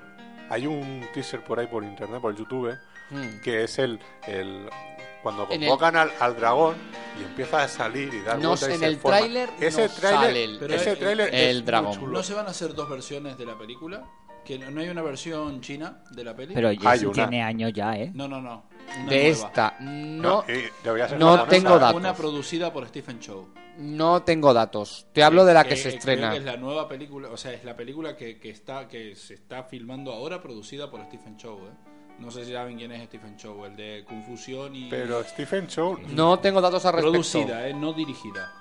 Hay un teaser por ahí por internet, por YouTube, Hmm. que es el, el cuando En el- convocan al, al dragón y empieza a salir y dar No, vueltas y en se el tráiler ese no tráiler sale el- ese el- tráiler el es muy dragón. chulo. ¿No se van a hacer dos versiones de la película? ¿Que no no hay una versión china de la peli? Pero una. tiene años ya, ¿eh? No, no, no. Una de nueva. esta no no japonesa. tengo datos. Una producida por Stephen Chow. no tengo datos. Te hablo de la que se creo estrena. que es la nueva película, o sea, es la película que, que está que se está filmando ahora producida por Stephen Chow, ¿eh? No sé si saben quién es Stephen Chow, el de Confusión y Pero Stephen Chow No tengo datos al respecto. producida, ¿eh? No dirigida.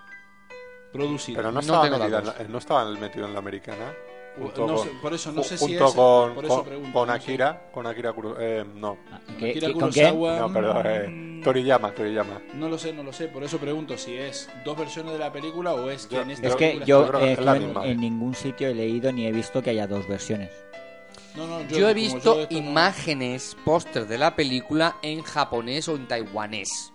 Producida. pero no No estaba, tengo metido en la, no estaba metido en la americana. Junto No con, sé, por eso no sé si junto es- con, por eso con- pregunto, con no sé. Akira, con Akira Kuro- eh, no, ¿Qué- Akira qué- ¿Con qué? Kurosawa, no, perdón, eh, Toriyama, Toriyama. No lo sé, no lo sé, por eso pregunto si es dos versiones de la película o es que Yo- en esta Es que película yo, yo creo que eh, es la yo en, en ningún sitio he leído ni he visto que haya dos versiones. No, no, Yo he visto esto imágenes, póster de la película en japonés o en taiwanés.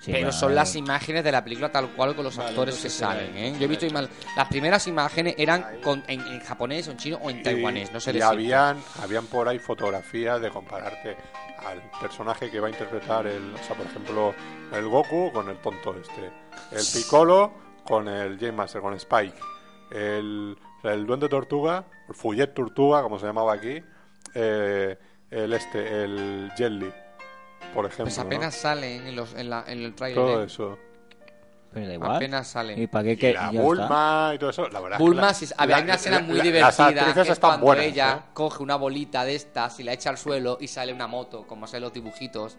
Sí, pero son las imágenes de la película tal cual con los Vale, actores que salen. ¿eh? Yo he visto ima- las primeras imágenes eran con- en, en japonés o en chino o en taiwanés, no sé y habían, habían por ahí fotografías de compararte al personaje que va a interpretar el, o sea, por ejemplo, el Goku con el tonto este, el Piccolo con el Game Master, con Spike, el, el Duende Tortuga, el Fullet Tortuga, como se llamaba aquí, eh, el este, el Jelly, por ejemplo. Pues ¿no? apenas salen en, los, en, la, en el trailer. Todo ¿eh? eso. Pero da igual. Apenas sale. ¿Y para qué? Y que la Bulma y todo eso, la verdad. es que Bulma, la- sí, había la- una escena la- muy la- divertida. Las actrices que es están cuando buenas. ella ¿eh? coge una bolita de estas y la echa al suelo y sale una moto, como salen los dibujitos.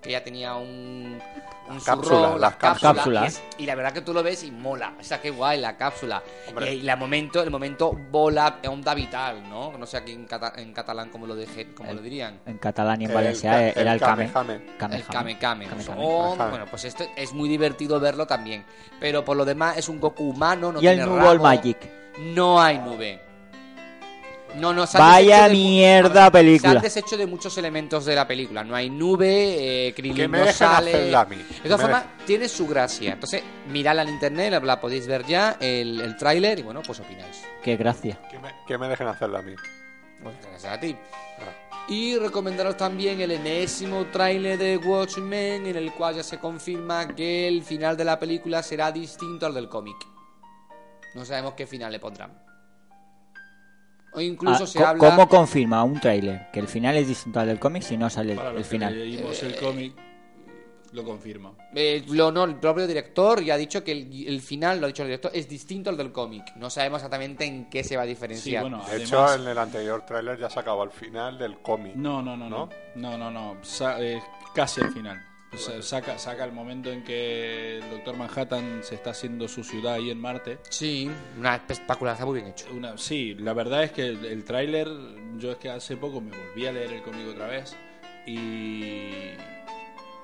Que ella tenía un. un cápsulas, zurrón, las cápsula, cápsulas. Y, es- y la verdad que tú lo ves y mola. O sea, qué guay la cápsula. Hombre. Y, la momento, el momento bola onda vital, ¿no? No sé aquí en, cata- en catalán cómo lo, deje, cómo lo dirían. En catalán y en El Valencia era el el Kame. Kame-Kame. El Kame-Kame. Kame Kame. Kame-Kame. Oh, Kame. bueno, pues esto es muy divertido verlo también. Pero por lo demás es un Goku humano, no Y el tiene rabo, Magic. No hay nube. No, no, se han Vaya mierda ver, película. Se han deshecho de muchos elementos de la película. No hay nube, eh, Krillin no sale. hacerla a mí. De todas formas, tiene su gracia. Entonces, miradla en internet, la, la podéis ver ya, el, el tráiler, y bueno, pues opináis. Qué gracia. Que me, que me dejen hacerla a mí. Pues gracias a ti. Y recomendaros también el enésimo tráiler de Watchmen, en el cual ya se confirma que el final de la película será distinto al del cómic. No sabemos qué final le pondrán. O incluso Ah, se habla... ¿Cómo confirma un tráiler que el final es distinto al del cómic si no sale el, Para el que final? leímos Eh, el cómic, lo confirma. Eh, lo, no, el propio director ya ha dicho que el, el final, lo ha dicho el director, es distinto al del cómic. No sabemos exactamente en qué se va a diferenciar. Sí, bueno, De además- hecho, en el anterior tráiler ya se acabó al final del cómic. No, no, no, no. No, no, no. Sa- eh, casi al final. O sea, saca, saca el momento en que el Doctor Manhattan se está haciendo su ciudad ahí en Marte. Sí, una espectacular, está muy bien hecho. Una, sí, la verdad es que el, el tráiler, yo es que hace poco me volví a leer el cómic otra vez y,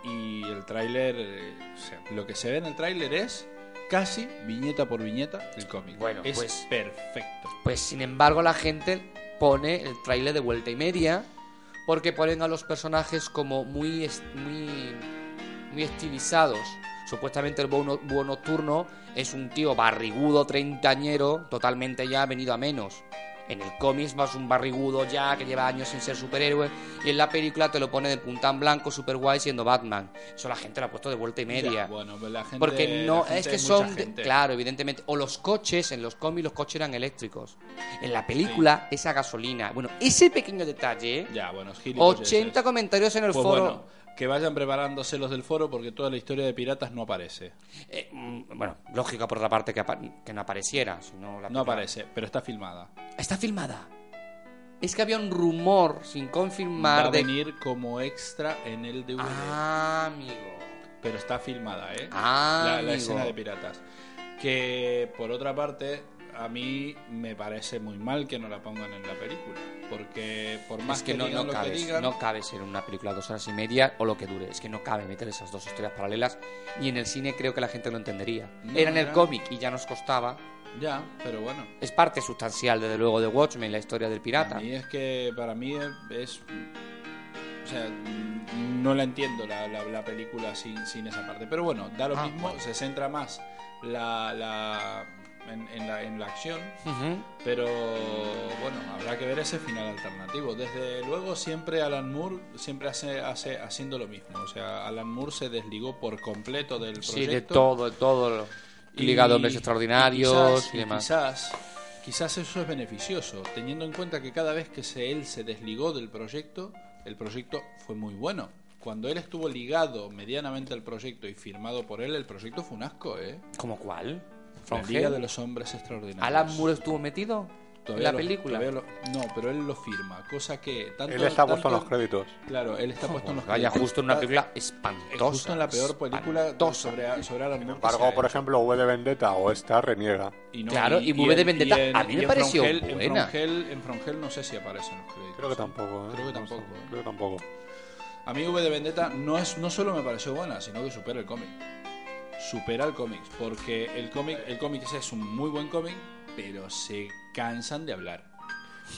y el tráiler, eh, o sea, lo que se ve en el tráiler es casi viñeta por viñeta el cómic. Bueno, es pues- perfecto. Pues sin embargo la gente pone el tráiler de vuelta y media porque ponen a los personajes como muy muy muy estilizados. Supuestamente el búho, búho nocturno es un tío barrigudo, treintañero, totalmente ya venido a menos. En el cómic es más un barrigudo ya que lleva años sin ser superhéroe y en la película te lo pone de punta en blanco, super guay siendo Batman. Eso la gente lo ha puesto de vuelta y media. Ya, bueno, pues la gente- Porque no, la gente es que es son, de- claro, evidentemente, o los coches, en los cómics los coches eran eléctricos. En la película, esa gasolina. Bueno, ese pequeño detalle, Ya, bueno, es gilipolleces. 80 comentarios en el Pues foro. bueno, que vayan preparándose los del foro porque toda la historia de piratas no aparece. Eh, mm, bueno, lógico por otra parte que, apa- que no apareciera. Si no, la No aparece, pero está filmada. Está filmada. Es que había un rumor sin Va confirmar a de... venir como extra en el DVD. Ah, amigo. Pero está filmada, ¿eh? Ah, la, la amigo. escena de piratas. Que por otra parte, a mí me parece muy mal que no la pongan en la película. Porque por más es que, no, digan no lo cabe, que digan, no cabe ser una película dos horas y media o lo que dure. Es que no cabe meter esas dos historias paralelas. Y en el cine creo que la gente lo entendería. No, Era en el cómic y ya nos costaba. Ya, pero bueno. Es parte sustancial, desde luego, de Watchmen, la historia del pirata. Mí es que para mí es. O sea, no la entiendo la, la, la película sin, sin esa parte. Pero bueno, da lo Ah, mismo, bueno. se centra más la, la, en, en la, en la acción. Ujú. Pero bueno, habrá que ver ese final alternativo. Desde luego, siempre Alan Moore siempre hace, hace haciendo lo mismo. O sea, Alan Moore se desligó por completo del proyecto. Sí, de todo, de todo. Ligado a hombres extraordinarios y, y demás. Quizás, quizás eso es beneficioso, teniendo en cuenta que cada vez que se, él se desligó del proyecto, el proyecto fue muy bueno. Cuando él estuvo ligado medianamente al proyecto y firmado por él, el proyecto fue un asco, ¿eh? ¿Cómo cuál? La From Liga Hell. de los Hombres Extraordinarios. ¿Alan Moore estuvo metido en la lo- película? todavía lo- no, pero él lo firma, cosa que tanto, Él está puesto en los créditos. Claro, él está puesto en los Vaya, créditos. justo en una película eh, espantosa. Justo en la peor película espantosa. sobre, sobre Alan Moore. Sin embargo, por ejemplo, V de Vendetta o esta reniega. Y no- Claro, y V de en- Vendetta, en- a mí me y en pareció From Hell- buena. En From, Hell, en From Hell no sé si aparece en los créditos. Creo que tampoco. ¿eh? Creo que No tampoco. sé, Creo que tampoco. A mí V de Vendetta no, es, no solo me pareció buena, sino que supera el cómic. Supera el cómic, porque el cómic el cómic es un muy buen cómic, pero se cansan de hablar.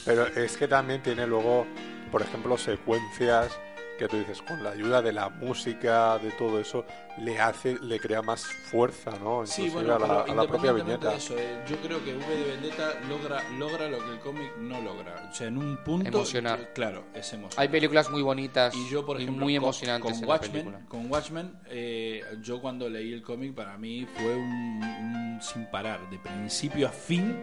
Pero es que también tiene luego, por ejemplo, secuencias que tú dices, con la ayuda de la música, de todo eso, le hace, le crea más fuerza, ¿no? Sí, Inclusive bueno, a, la, pero a la propia viñeta. eso, eh, yo creo que V de Vendetta logra, logra lo que el cómic no logra. O sea, en un punto... Emocionar. claro, es emocionar. Hay películas muy bonitas Y yo, por y ejemplo, muy con- emocionantes con, en la Watchmen, película. con Watchmen, eh, yo cuando leí el cómic, para mí fue un, un sin parar, de principio a fin,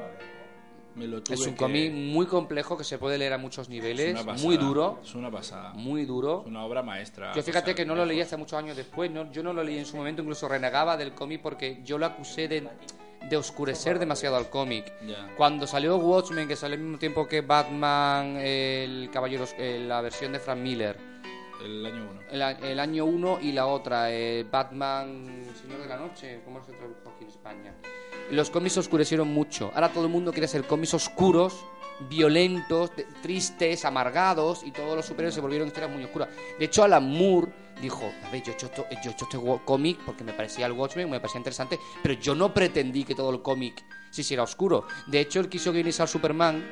Me lo tuve Es un que- cómic muy complejo que se puede leer a muchos niveles, pasada, muy duro, Es una pasada. muy duro. Es una obra maestra. Yo fíjate que no lo leí hasta muchos años después, no, yo no lo leí en su momento, incluso renegaba del cómic porque yo lo acusé de, de oscurecer demasiado al cómic. Cuando salió Watchmen, que salió al mismo tiempo que Batman, el Caballero, eh, la versión de Frank Miller, El año 1. el, el año 1 y la otra, eh, Batman, Señor de la Noche, ¿cómo se tradujo aquí en España? Los cómics oscurecieron mucho. Ahora todo el mundo quiere hacer cómics oscuros, violentos, tristes, amargados y todos los superhéroes se volvieron historias muy oscuras. De hecho, Alan Moore dijo, a ver, yo he hecho, yo he hecho este cómic porque me parecía el Watchmen, me parecía interesante, pero yo no pretendí que todo el cómic se hiciera oscuro. De hecho, él quiso guionizar Superman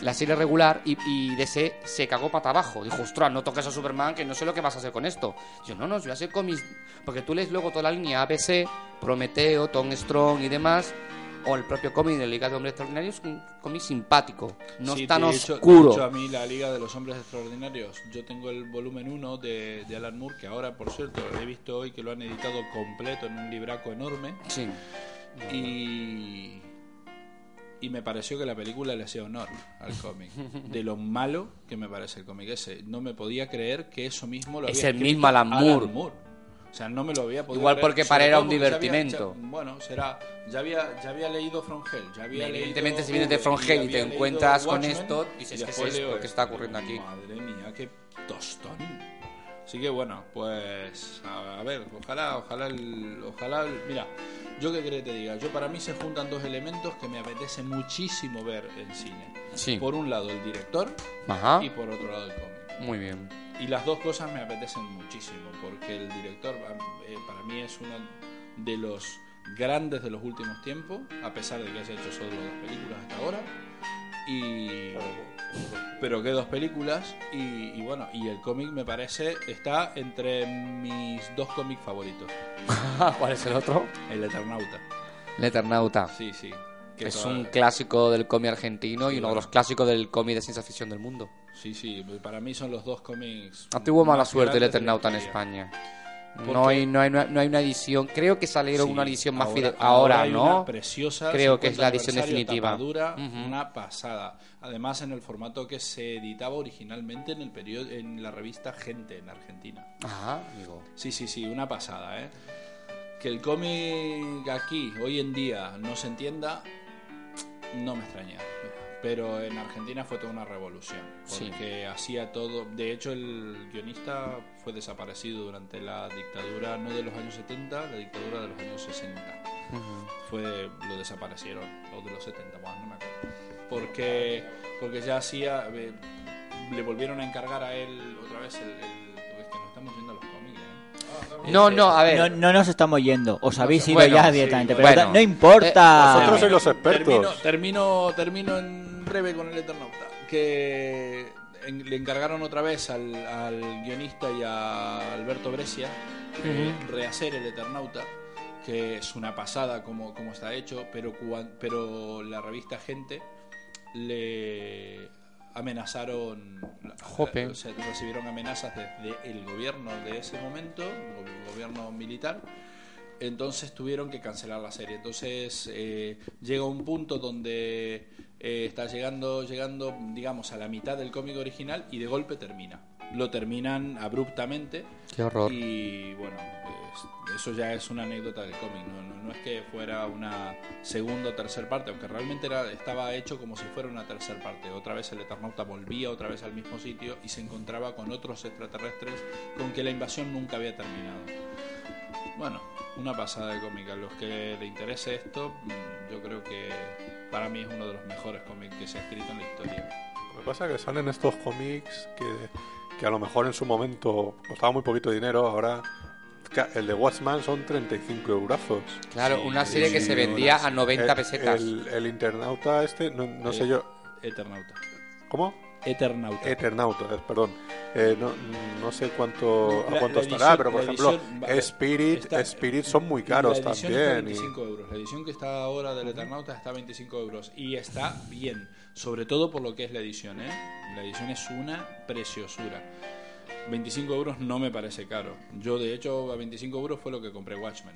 la serie regular y, y DC se cagó pata abajo. Dijo, ostras, no toques a Superman, que no sé lo que vas a hacer con esto. Yo, no, no, yo voy a hacer cómics. Porque tú lees luego toda la línea ABC, Prometeo, Tom Strong y demás, o el propio cómic de Liga de Hombres Extraordinarios, un cómic simpático. No Sí, es tan de hecho- de oscuro. hecho, a mí la Liga de los Hombres Extraordinarios, yo tengo el volumen 1 de, de Alan Moore, que ahora, por cierto, he visto hoy que lo han editado completo en un libraco enorme. Sí. Y, y me pareció que la película le hacía honor al cómic. De lo malo que me parece el cómic ese. No me podía creer que eso mismo lo Es había el escrito mismo Alan Moore. O sea, no me lo había podido Igual porque para era un ya había- divertimento. ya- bueno, será. Ya había, ya había leído From Hell. Ya había Evidentemente, leído si vienes de From Hell y había te encuentras con Watchmen, esto, dices, y ¿qué es esto? ¿Qué está ocurriendo aquí? Madre mía, qué tostón. Así que bueno, pues a, a ver, ojalá, ojalá, el- ojalá, el- mira, yo qué crees que te diga, yo para mí se juntan dos elementos que me apetece muchísimo ver en cine. Sí. Por un lado el director Ajá. y por otro lado el cómic. Muy bien. Y las dos cosas me apetecen muchísimo, porque el director eh, para mí es uno de los grandes de los últimos tiempos, a pesar de que haya hecho solo dos películas hasta ahora. Y pero que dos películas y, y bueno y el cómic me parece está entre mis dos cómics favoritos ¿Cuál es el otro? el Eternauta El Eternauta. sí sí que Es un clásico del cómic argentino y uno de los clásicos del cómic de ciencia ficción del mundo. sí sí para mí son los dos cómics tuvo mala suerte el Eternauta en. España. No hay, no, hay, no hay una edición. Creo que salieron Sí, una edición más ahora- ahora Ahora, hay ¿no? una preciosa Creo que es la 50 edición definitiva. tapadura, una pasada. Además en el formato que se editaba originalmente en el periodo en la revista Gente en Argentina. Ajá, amigo. Sí, sí, sí, una pasada, ¿eh? Que el cómic aquí hoy en día no se entienda no me extraña. Pero en Argentina fue toda una revolución. Sí. Porque hacía todo. De hecho, el guionista fue desaparecido durante la dictadura, no de los años 70, la dictadura de los años 60 fue lo desaparecieron o de los 70 bueno, no me acuerdo porque porque ya hacía eh, le volvieron a encargar a él otra vez el, el- es que nos estamos viendo los cómics ¿eh? No, no, a ver. No, no nos estamos yendo. Os habéis ido Bueno, ya sí, directamente. bueno. pero Bueno. no importa. Eh, vosotros sois los expertos. termino, termino termino en breve con el Eternauta que en- le encargaron otra vez al, al guionista y a Alberto Brescia eh, rehacer el Eternauta que es una pasada como, como está hecho pero cuan- pero la revista Gente le amenazaron Jope. o sea, recibieron amenazas desde el gobierno de ese momento el gobierno militar entonces tuvieron que cancelar la serie. Entonces eh, llega un punto donde eh, está llegando, llegando, digamos, a la mitad del cómic original y de golpe termina. Lo terminan abruptamente. Qué horror. Y bueno, es- eso ya es una anécdota del cómic. No, no, no es que fuera una segunda o tercera parte, aunque realmente era, estaba hecho como si fuera una tercera parte. Otra vez el Eternauta volvía otra vez al mismo sitio y se encontraba con otros extraterrestres con que la invasión nunca había terminado. Bueno, una pasada de cómic. A los que le interese esto, yo creo que para mí es uno de los mejores cómics que se ha escrito en la historia. Lo que pasa es que salen estos cómics que, que a lo mejor en su momento costaba muy poquito dinero, ahora el de Watchman son 35 eurazos. Claro, Sí, una serie que se vendía a 90 El- pesetas. El, el internauta este, no, no sé Eh, yo. Eternauta. ¿Cómo? Eternauta. Eternauta, eh, perdón. Eh, no, no sé cuánto, La- a cuánto estará, pero por ejemplo, edición Spirit, está- Spirit son muy caros la edición está también. y- 25 euros. La edición que está ahora del Eternauta está a 25 euros. Y está bien. Sobre todo por lo que es la edición, ¿eh? La edición es una preciosura. 25 euros no me parece caro. Yo, de hecho, a 25 euros fue lo que compré Watchmen.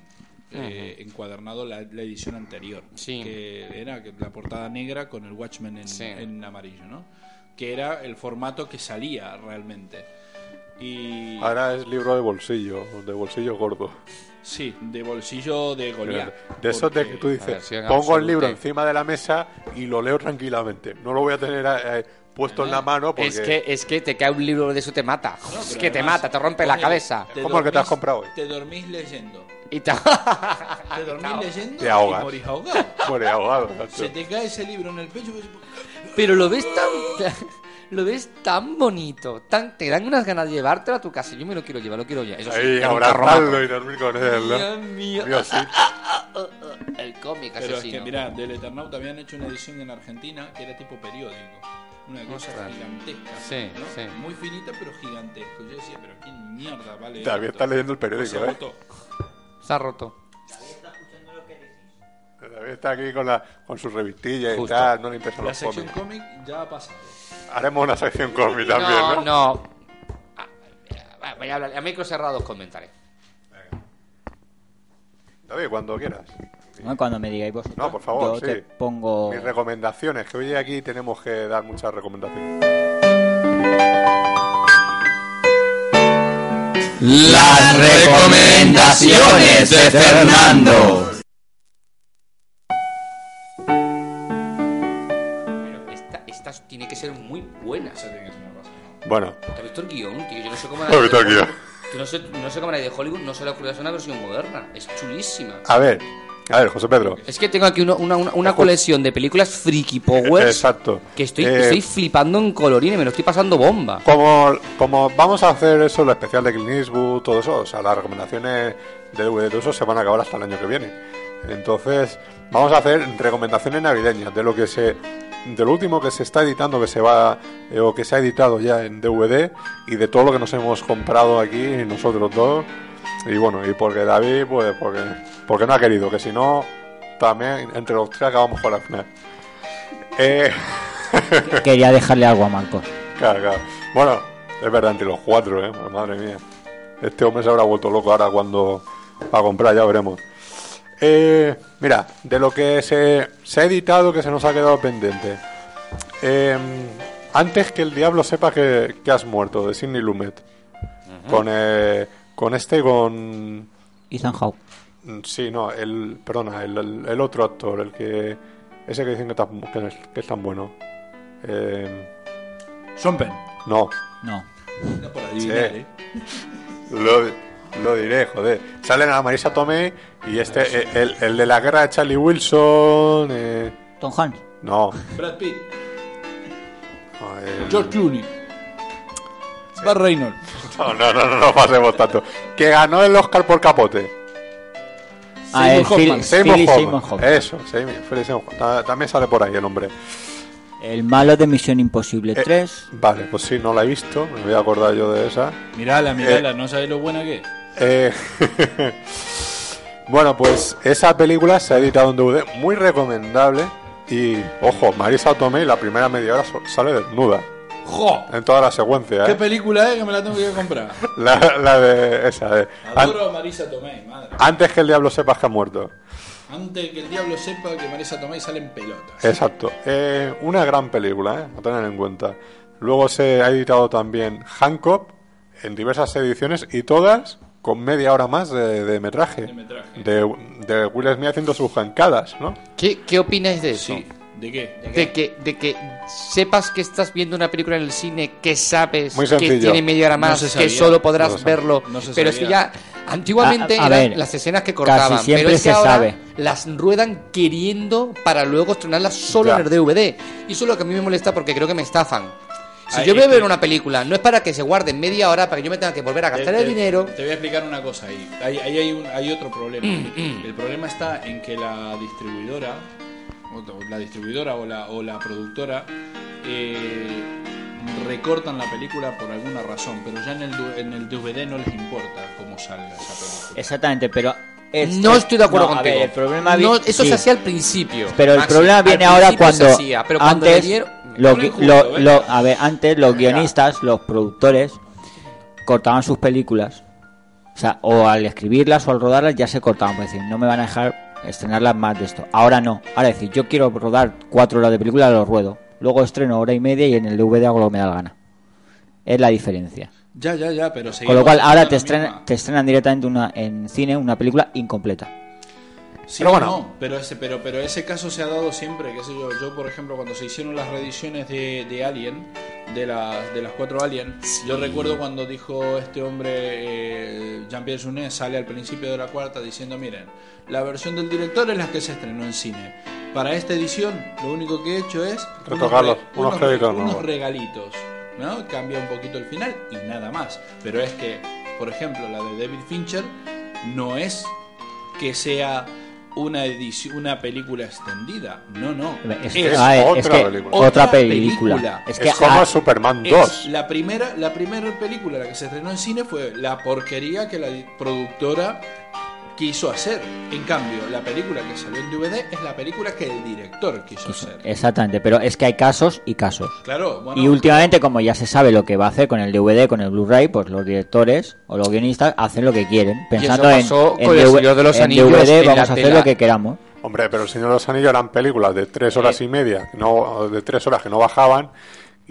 eh, encuadernado la, la edición anterior. Sí. Que era la portada negra con el Watchmen en, Sí. en amarillo, ¿no? Que era el formato que salía realmente. Y. Ahora es libro de bolsillo, de bolsillo gordo. Sí, de bolsillo de Goliat. De esos de que tú dices, pongo el libro encima de la mesa y lo leo tranquilamente. No lo voy a tener eh, puesto en la mano porque... Es que, es que te cae un libro de eso te mata. No, es que te además, mata, te rompe la ponele, cabeza. te ¿Cómo el que te has dormís- comprado hoy? Te dormís leyendo. Y te... Te dormís leyendo Te ahogas. y morís ahogado. Ahogado. Se te cae ese libro en el pecho. y- Pero lo ves tan... Lo ves tan bonito, tan, te dan unas ganas de llevártelo a tu casa. Yo me lo quiero llevar, lo quiero ya. Eso sí, carromato. abrazarlo y dormir con él, ¿no? Dios mío. Dios, sí. El cómic Pero es asesino. que, mira, del Eternauta habían hecho una edición en Argentina que era tipo periódico. Una cosa Ostras. gigantesca. Sí, ¿no? sí. Muy finita, pero gigantesco. Yo decía, pero ¿quién mierda vale esto? está leyendo el periódico, Se ¿eh? agotó. Se ha roto. David está aquí con, la, con su revistilla Justo. y tal, no le interesan La los sección cómics. cómic ya ha pasado. Haremos una sección cómic también, no, ¿no? no. Ah, Voy a hablar, a micro cerrados comentaré. David, cuando quieras. ¿no? Cuando me digáis vosotros. No, por favor, yo sí. te pongo. Mis recomendaciones, que hoy aquí tenemos que dar muchas recomendaciones. Las recomendaciones de Fernando. Bueno, ¿Te has visto el guion, tío? Yo no sé cómo He visto el guion. No sé, no sé cómo nadie de Hollywood no se le ocurrió hacer una versión moderna. Es chulísima. a ver, a ver, José Pedro. Es que tengo aquí uno- una, una, una colección de películas Freaky Powers Exacto. que estoy, Eh, estoy flipando en colorines, me lo estoy pasando bomba. Como, como vamos a hacer eso, el especial de Clint Eastwood, todo eso, o sea, las recomendaciones de DVD, todo eso se van a acabar hasta el año que viene. Entonces, vamos a hacer recomendaciones navideñas de lo que se, de lo último que se está editando, que se va, eh, o que se ha editado ya en DVD, y de todo lo que nos hemos comprado aquí nosotros dos. Y bueno, y porque David, pues, porque, porque no ha querido, que si no, también entre los tres acabamos con la final. Eh, Quería dejarle algo a Marcos. Claro, claro. Bueno, es verdad, entre los cuatro, ¿eh? Madre mía. Este hombre se habrá vuelto loco ahora cuando va a comprar, ya veremos. Eh, mira, de lo que se, se ha editado que se nos ha quedado pendiente. Eh, antes que el diablo sepa que, que has muerto, de Sidney Lumet. Con, eh, con este, con... Ethan Hawke. Mm, Sí, no, el, perdona, el, el- el otro actor, el que... Ese que dicen que, tan- que es, que es tan bueno. Eh, Sean Penn. no. No. Era por adivinar, Sí. ¿eh? Lo, lo diré, joder. Salen a Marisa Tomei y este, eh, el, el de la guerra de Charlie Wilson. Eh, Tom Hanks. no. Brad Pitt. George Clooney. Bar Reynolds. no, no, no, no, no pasemos tanto. Que ganó el Oscar por capote. Ah, el Hoffman. Seymour Hoffman. Eso, Hoffman. Ta- También sale por ahí el hombre. El malo de Misión Imposible Eh, 3. Vale, pues sí, no la he visto. Me voy a acordar yo de esa. Mirala, mirala, no sabes lo buena que es. Eh, bueno, pues esa película se ha editado en DVD, muy recomendable. Y, ojo, Marisa Tomei la primera media hora sale desnuda. ¡Jo! En toda la secuencia, ¿Qué ¿eh? película es que me la tengo que comprar? La, la de esa, de. Adoro a Marisa Tomei, madre. antes que el diablo sepas que ha muerto. Antes que el diablo sepa que Marisa Tomei sale en pelotas. Exacto. Eh, una gran película, ¿eh? A tener en cuenta. Luego se ha editado también Hancock en diversas ediciones y todas con media hora más de, de metraje. De metraje. De, de Will Smith haciendo sus jancadas, ¿no? ¿Qué, qué opináis de eso? Sí. ¿De qué? De que, de que sepas que estás viendo una película en el cine, que sabes Muy que tiene media hora No más, se que solo podrás No verlo. No pero es que ya antiguamente A- a eran ver, las escenas que casi cortaban, siempre pero es que se ahora sabe. las ruedan queriendo para luego estrenarlas solo Ya. en el DVD. Y eso es lo que a mí me molesta porque creo que me estafan. Si yo voy a ver una película, no es para que se guarden media hora para que yo me tenga que volver a gastar Te- el dinero. Te voy a explicar una cosa ahí. Ahí, ahí hay, un- hay otro problema. Mm, El problema está en que la distribuidora, o la distribuidora o la, o la productora, eh, recortan la película por alguna razón, pero ya en el, du- en el DVD no les importa cómo salga esa película. Exactamente, pero. es- no estoy de acuerdo no, a contigo. ver, el problema No, eso sí. se hacía al principio. Pero el problema viene ahora principio se cuando hacía, pero cuando le antes dieron- los lo- lo- a ver, antes los guionistas, los productores cortaban sus películas sea, o al escribirlas o al rodarlas ya se cortaban, pues decir, no me van a dejar estrenarlas más de esto. Ahora no, ahora decir, yo quiero rodar cuatro horas de película, lo ruedo. Luego estreno hora y media y en el DVD hago lo que me da la gana. Es la diferencia. Ya, ya, ya, pero Con lo cual, ahora te, estrena- te estrenan directamente una, en cine una película incompleta. Sí, Pero bueno. no, pero ese, pero, pero ese caso se ha dado siempre, qué sé yo, yo por ejemplo cuando se hicieron las reediciones de, de Alien, de las, de las cuatro Alien, yo recuerdo cuando dijo este hombre, eh, Jean-Pierre Jeunet, sale al principio de la cuarta diciendo, miren, la versión del director es la que se estrenó en cine. Para esta edición lo único que he hecho es Retocarlos, re- unos créditos unos nuevos. regalitos, ¿no? Cambia un poquito el final y nada más. Pero es que, por ejemplo, la de David Fincher no es que sea una edición, una película extendida. No, no. Es ah, es que otra película. Es que como a- Superman Es 2. La primera, la primera película la que se estrenó en cine fue la porquería que la productora quiso hacer. En cambio, la película que salió en DVD es la película que el director quiso hacer. Exactamente, pero es que hay casos y casos. Claro, bueno, y últimamente, como ya se sabe lo que va a hacer con el DVD, con el Blu-ray, pues los directores o los guionistas hacen lo que quieren, pensando en, pasó en con El Señor de los en Anillos DVD en vamos a hacer tela. lo que queramos. Hombre, pero el Señor de los Anillos eran películas de tres horas y media, no, de tres horas que no bajaban,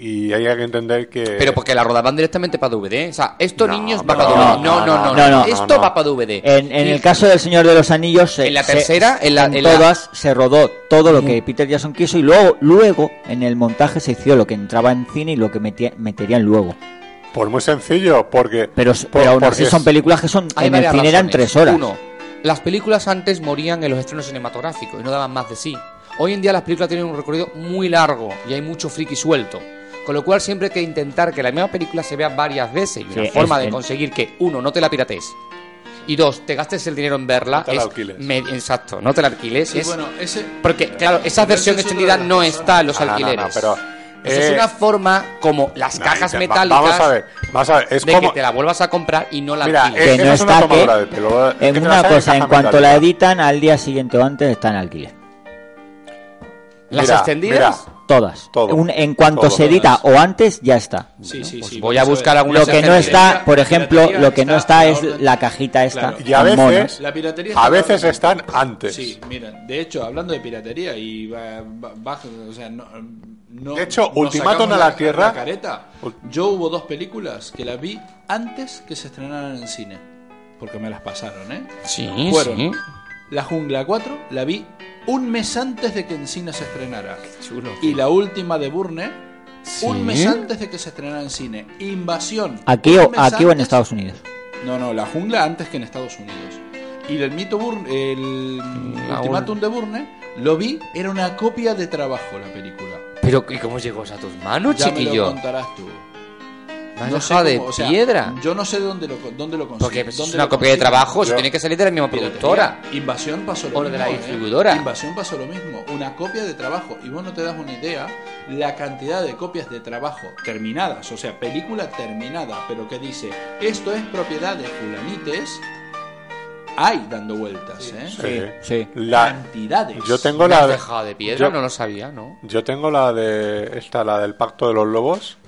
y hay que entender que... Pero porque la rodaban directamente para DVD. O sea, esto No, niños va pero para no, DVD. No, no, no. no, no, no, Esto no, no. va para DVD. En, en el caso del Señor de los Anillos, se- En la se- tercera, en la- en la- todas se rodó todo lo que Peter Jackson quiso y luego, luego en el montaje se hizo lo que entraba en cine y lo que metía- meterían luego. Pues muy sencillo, porque... Pero, pero aún así son películas que son Hay en el cine eran razones. tres horas. Uno, las películas antes morían en los estrenos cinematográficos y no daban más de sí. Hoy en día las películas tienen un recorrido muy largo y hay mucho friki suelto. Con lo cual siempre hay que intentar que la misma película se vea varias veces. Y una forma es- de conseguir que, uno, no te la pirates. Y dos, te gastes el dinero en verla. No te la es alquiles. me- exacto, no te la alquiles. Sí, es- bueno, ese- porque, claro, esa versión es extendida no cosas. está en los Ah, no, no, no, alquileres. pero, Eso es eh, una forma como las No, cajas metálicas Vamos a ver, vamos a ver, es de como... que te la vuelvas a comprar y no la Mira, alquiles. es- que no es está que tomadura de pelo, es que en una cosa en cuanto la editan al día siguiente o antes está en alquiler ¿Las Mira, extendidas? mira, todas Todo. Un- en cuanto Todo. se edita o antes ya está Sí, sí, sí. voy a buscar alguna lo que no está por ejemplo lo que no está es la cajita esta Y a veces, La piratería a veces están antes. Sí, miren, de hecho, hablando de piratería y va- va- baja- o sea, no, no- De hecho, Ultimátum a la Tierra- la careta. Yo hubo dos películas que las vi antes que se estrenaran en cine, porque me las pasaron, ¿eh? Sí, Fueron sí. La Jungla 4 la vi un mes antes de que en cine se estrenara. Chulo. Y la última de Burne Sí. un mes antes de que se estrenara en cine. Invasión. aquí o aquí o en Estados Unidos no, no, la jungla antes que en Estados Unidos. Y el mito Burne, el La ultimátum de Burne, lo vi, era una copia de trabajo la película. Pero, ¿y cómo llegó a tus manos, ya me lo chiquillo? contarás tú. Me has No sé dejado de cómo, o sea, piedra. yo no sé dónde lo, dónde lo conseguí. Porque es dónde una copia de trabajo, eso Yo- tiene que salir de la misma productora. Invasión pasó lo O de mismo. la ¿eh? distribuidora. Invasión pasó lo mismo. Una copia de trabajo. Y vos no te das una idea la cantidad de copias de trabajo terminadas. O sea, película terminada, pero que dice esto es propiedad de fulanites. Hay dando vueltas, ¿eh? Sí. sí La, Cantidades. yo tengo la de, piedra, yo- no lo sabía, ¿no? yo tengo la de esta, la del Pacto de los Lobos,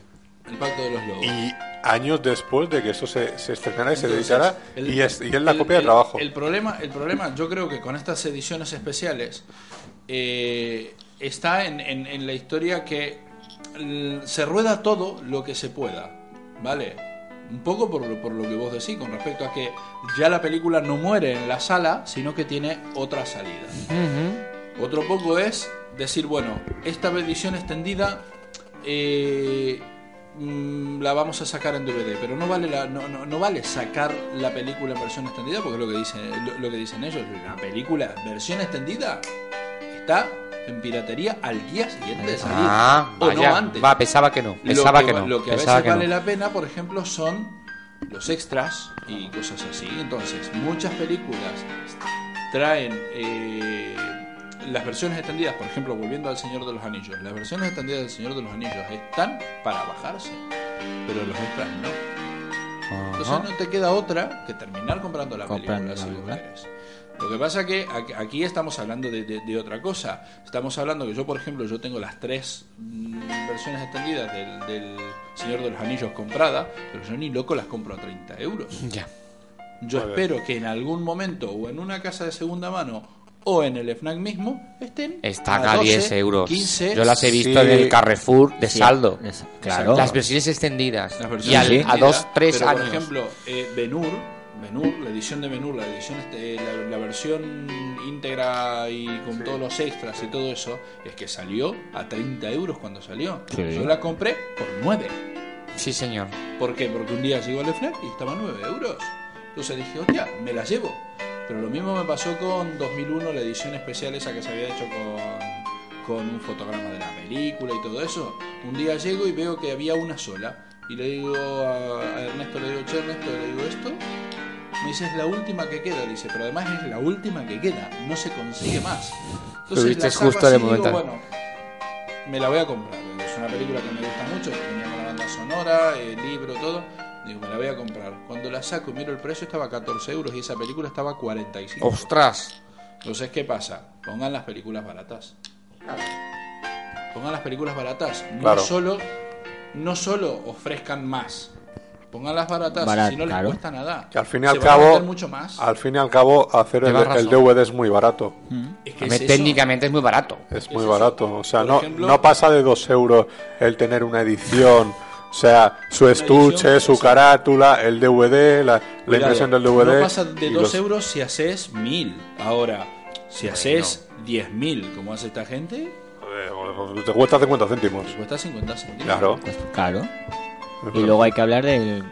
El pacto de los lobos. y años después de que eso se, se estrenara y se el- y, es, y es la el- copia de el- trabajo. El problema, el problema, yo creo que con estas ediciones especiales eh, está en, en- en la historia que l- se rueda todo lo que se pueda, ¿vale? Un poco por, lo- por lo que vos decís, con respecto a que ya la película no muere en la sala, sino que tiene otra salida. Otro poco es decir, bueno, esta edición extendida eh, mm, la vamos a sacar en DVD, pero no vale la, no, no, no vale sacar la película en versión extendida porque es lo que dicen lo, lo que dicen ellos, la película versión extendida está en piratería al día siguiente de salir Ah, o vaya. no antes. Va, pensaba que no. Lo Pensaba que, va- no. Lo que a veces que vale no. la pena, por ejemplo, son los extras y cosas así. Entonces, muchas películas traen eh, las versiones extendidas, por ejemplo, volviendo al Señor de los Anillos. Las versiones extendidas del Señor de los Anillos están para bajarse, pero los extras no. Entonces Ajá. no te queda otra que terminar comprando la película la si querés. Lo que pasa que aquí- estamos hablando de, de- de otra cosa. Estamos hablando que yo, por ejemplo, yo tengo las tres mm, versiones extendidas del, del Señor de los Anillos compradas, pero yo ni loco las compro a 30 euros. Ya. Yo Muy espero que en algún momento o en una casa de segunda mano o en el FNAC mismo estén Está a acá 12, 10 euros. 15. Yo las he visto Sí. en el Carrefour de Sí, saldo. es- claro. Las versiones extendidas. Las y versiones al- a extendidas, dos, tres pero, años. Por ejemplo, eh, Benur, Benur, la edición de Benur, la edición este, la, la versión íntegra y con todos los extras y todo eso, es que salió a 30 euros cuando salió. Sí. Yo la compré por 9. Sí, señor. ¿Por qué? Porque un día llegó al FNAC y estaba a 9 euros. Entonces dije, hostia, me la llevo. Pero lo mismo me pasó con 2001, la edición especial esa que se había hecho con, con un fotograma de la película y todo eso. Un día llego y veo que había una sola. Y le digo a, a Ernesto, le digo, che Ernesto, le digo esto. Me dice, es la última que queda, dice, pero además es la última que queda, no se consigue más. Lo viste la justo así digo, momento. bueno, me la voy a comprar. Es una película que me gusta mucho, que con la banda sonora, el libro, todo. Digo, me la voy a comprar. Cuando la saco y miro el precio, estaba a 14 euros y esa película estaba a 45. ¡Ostras! Entonces, ¿qué pasa? Pongan las películas baratas. Pongan las películas baratas. No Claro. solo no solo ofrezcan más. Pongan las baratas, Barat- si no les claro. cuesta nada. Que al fin y Se al cabo, meter mucho más. al fin y al cabo, hacer el. DVD es muy barato. Es que Hombre, es eso. técnicamente es muy barato. Es ¿Qué muy es barato. O sea, Por no, ejemplo- no pasa de dos euros el tener una edición. O sea, su estuche, su carátula, el DVD, la, impresión del DVD. No pasa de y 2 los- euros si haces 1000. Ahora, si haces 10.000, como hace esta gente, Eh, Te cuesta 50 céntimos. cuesta 50 céntimos. Claro. Pues claro. Y luego hay que hablar de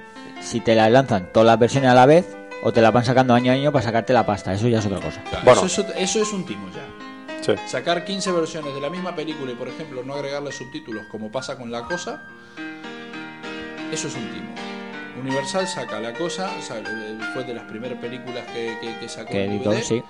si te las lanzan todas las versiones a la vez o te la van sacando año a año para sacarte la pasta. Eso ya es otra cosa. Claro, Bueno. eso, es, eso es un timo ya. Sí. Sacar 15 versiones de la misma película y, por ejemplo, no agregarle subtítulos como pasa con La Cosa, eso es un timo. Universal saca La Cosa, o sea, fue de las primeras películas que, que, que sacó Que editó, sí.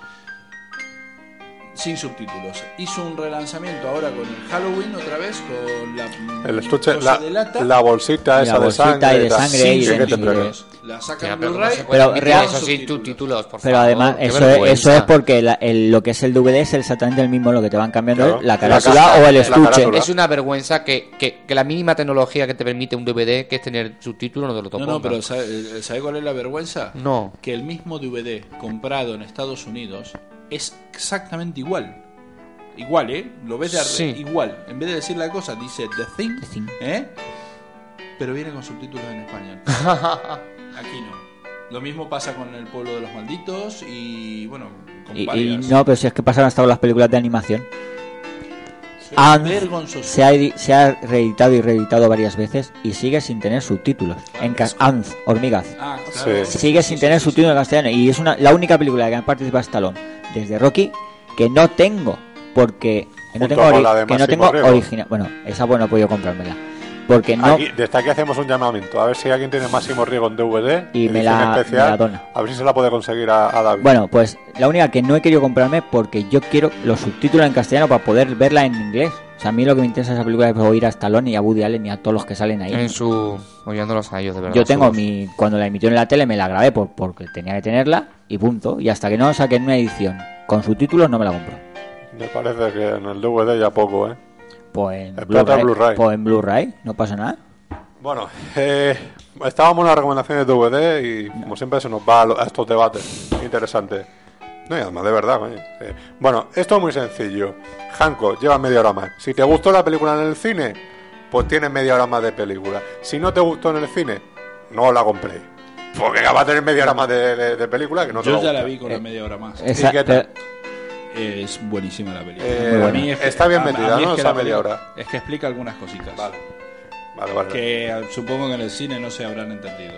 Sin subtítulos. Hizo un relanzamiento ahora con el Halloween otra vez, con la El estuche, la, de lata, la bolsita La esa de bolsita sangre. y de sangre y de- sí, entrega. la en pero ¿cómo Blu-ray. se puede Pero emitir real- eso sin subtítulos, por Pero favor? además, eso es, eso es porque la- el- lo que es el DVD es exactamente el mismo, lo que te van cambiando Claro. la La carátula o el la estuche. Es una vergüenza que, que, que la mínima tecnología que te permite un DVD, que es tener subtítulos, no te lo No, toponga. no, pero ¿sabe, sabe cuál es la vergüenza? No. Que el mismo DVD comprado en Estados Unidos es exactamente igual. Igual, ¿eh? Lo ves de Sí. igual. En vez de decir la cosa, dice The Thing, The Thing. ¿eh? Pero viene con subtítulos en español. Aquí no. Lo mismo pasa con El Pueblo de los Malditos y, bueno, con Y, no, pero si es que pasaron hasta las películas de animación. Vergonzoso. se ha, se ha reeditado y reeditado varias veces y sigue sin tener subtítulos. En ca- Anz, Hormigas. Ah, claro. Sí. Sigue sin tener subtítulos en castellano. Y es una, la única película que ha participado Stallone desde Rocky que no tengo. Porque no tengo, la que no tengo original. Bueno, esa bueno he podido comprármela. Porque no. Aquí- desde aquí hacemos un llamamiento. A ver si alguien tiene Máximo Riego en DVD. Y me la- especial, me la dona. A ver si se la puede conseguir a, a David. Bueno, pues la única que no he querido comprarme porque yo quiero los subtítulos en castellano para poder verla en inglés. O sea, a mí lo que me interesa esa película es oír a Stallone y a Woody Allen y a todos los que salen ahí. En su... Oyéndolos a ellos, de verdad. Yo tengo mi. Cuando la emitió en la tele me la grabé por, porque tenía que tenerla y punto. Y hasta que no saquen una edición con subtítulos no me la compro. Me parece que en el DVD ya poco, ¿eh? Pues en Blu-ray. Pues en Blu-ray, no pasa nada. Bueno, eh, estábamos en las recomendaciones de DVD y como siempre se nos va a, lo- a estos debates interesantes. No, y además de verdad, coño. Eh, bueno, esto es muy sencillo. Hanco, lleva media hora más. Si te gustó la película en el cine, pues tienes media hora más de película. Si no te gustó en el cine, no la compré. Porque va a tener media hora más de, de- de película que no te Yo va a ya la vi con la media hora más. Es buenísima la película. Eh, bueno, mí es que- está bien a- a metida, mí es ¿no? que media hora. Es que explica algunas cositas. Vale. Vale, vale. Que eh, supongo que en el cine no se habrán entendido.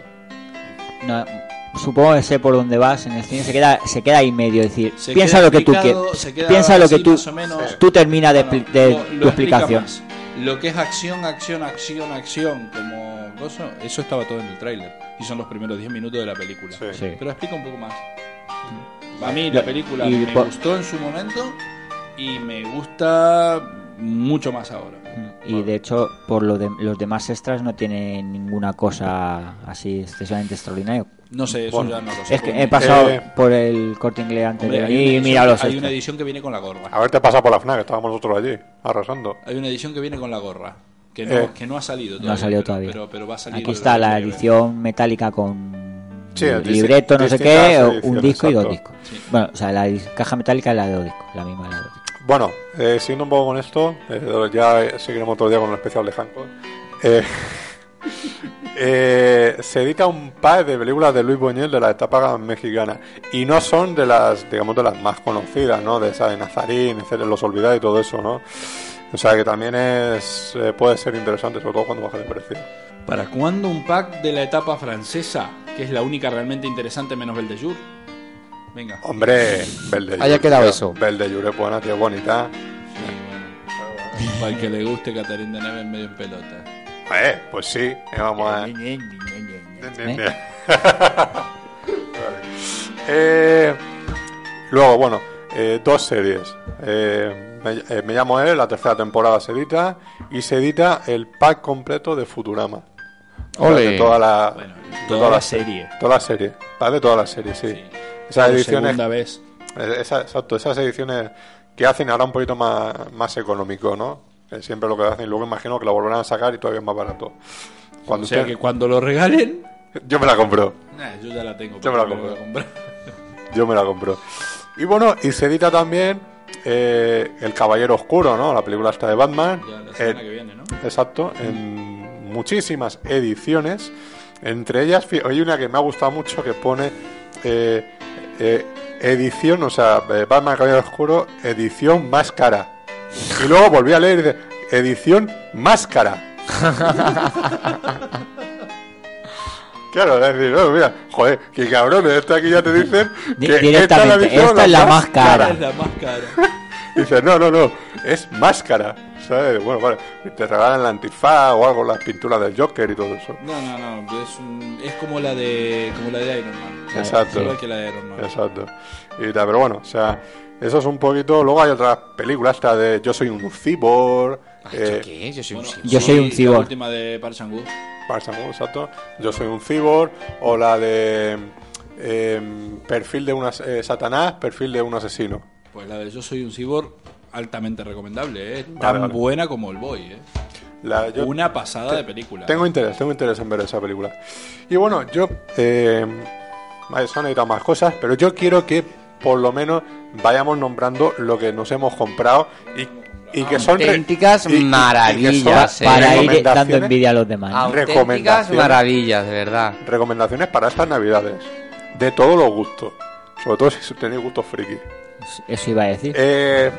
No, supongo que sé por dónde vas. En el cine se queda, se queda ahí medio. Es decir, Se piensa lo que tú quieres. Piensa lo que tú. menos. Tú termina de, expli- de Lo- lo tu explica explicación. más. Lo que es acción, acción, acción, acción, como cosa, eso estaba todo en el tráiler. Y son los primeros 10 minutos de la película. Sí. Pero explica un poco más. A mí la película Y me por- gustó en su momento y me gusta mucho más ahora. Y de hecho, por lo de, los demás extras no tiene ninguna cosa así excesivamente extraordinaria. No sé, eso ya no lo sé. Es que he pasado Eh, por el corte inglés antes Hombre, de hay, una venir y edición, mira los hay extras. una edición que viene con la gorra. Haberte pasado por la FNAC, estábamos nosotros allí, arrasando. Hay una edición que viene con la gorra. Que no, Eh. que no ha salido todavía. No ha salido todavía. Pero, pero va a salir. Aquí está la edición metálica con Sí, libreto, no sé qué, o un disco y dos discos. Bueno, o sea, la caja metálica es la de dos discos, la misma de la de dos discos. Bueno, eh, siguiendo un poco con esto, eh, ya seguiremos otro día con el especial de Hancock. Eh, eh, se edita un par de películas de Luis Buñuel de la etapa mexicana y no son de las, digamos, de las más conocidas, ¿no? De esa de Nazarín, etcétera, Los Olvidados y todo eso, ¿no? O sea que también es eh, puede ser interesante, sobre todo cuando baje de precio. ¿Para cuándo un pack de la etapa francesa? Que es la única realmente interesante menos Belle de Jour. Venga. Hombre, de Haya quedado tío. eso. Belle de Jour es buena, tío, bonita. Para el que le guste Catherine Deneuve en medio en pelota. Eh, pues sí, eh, vamos a... Eh, luego, bueno, eh, dos series. Eh, me, eh, Me llamo él, la tercera temporada se edita y se edita el pack completo de Futurama. Ole. de toda la, Bueno, de toda la se- serie. Toda la serie. Pack de toda la serie, sí. Esas Por ediciones. segunda vez. eh, esa- exacto, esas ediciones que hacen ahora un poquito más, más económico, ¿no? Que siempre lo que hacen. Luego imagino que lo volverán a sacar y todavía es más barato. Cuando o sea usted- que cuando lo regalen. Yo me la compro. Nah, yo ya la tengo. Yo me la compro. comprar. Yo me la compro. Y bueno, y se edita también eh, El Caballero Oscuro, ¿no? La película esta de Batman. Ya la semana Eh, que viene, ¿no? Exacto, en muchísimas ediciones. Entre ellas, hay una que me ha gustado mucho que pone eh, eh, edición, o sea, eh, Batman Caballero Oscuro, edición más cara. Y luego volví a leer y dice, edición máscara. Claro, es decir, no, mira, joder, que cabrones, esta aquí ya te dicen Di- que esta es la más cara. Es la más cara. Dice, no, no, no, es máscara. ¿Sabes? Bueno, vale, te regalan la antifaz o algo, las pinturas del Joker y todo eso. No, no, no. Es, un- es como la de como la de Iron Man. Exacto. Igual que la de Iron Man. Exacto. Y tal, pero bueno, o sea, eso es un poquito. Luego hay otras películas, esta de Yo soy un cyborg. eh, ¿Qué? Yo soy un Yo soy un La cyborg. última de. Park Chan-wook, exacto. Yo soy un cyborg. O la de em, perfil de un as- eh, Satanás, perfil de un asesino. Pues la de Yo soy un cyborg altamente recomendable, ¿eh? Tan Vale, vale. buena como el Boy, ¿eh? La- yo- Una pasada te- de película. Tengo interés, tengo interés en ver esa película. Y bueno, yo. Eh, han editado más cosas, pero yo quiero que por lo menos vayamos nombrando lo que nos hemos comprado y, y que son. Auténticas y- y- y que son maravillas, eh. Para ir dando envidia a los demás. Auténticas Recomendaciones. maravillas, de verdad. Recomendaciones para estas navidades. De todos los gustos. Sobre todo si tenéis gustos friki. Eso iba a decir. Eh,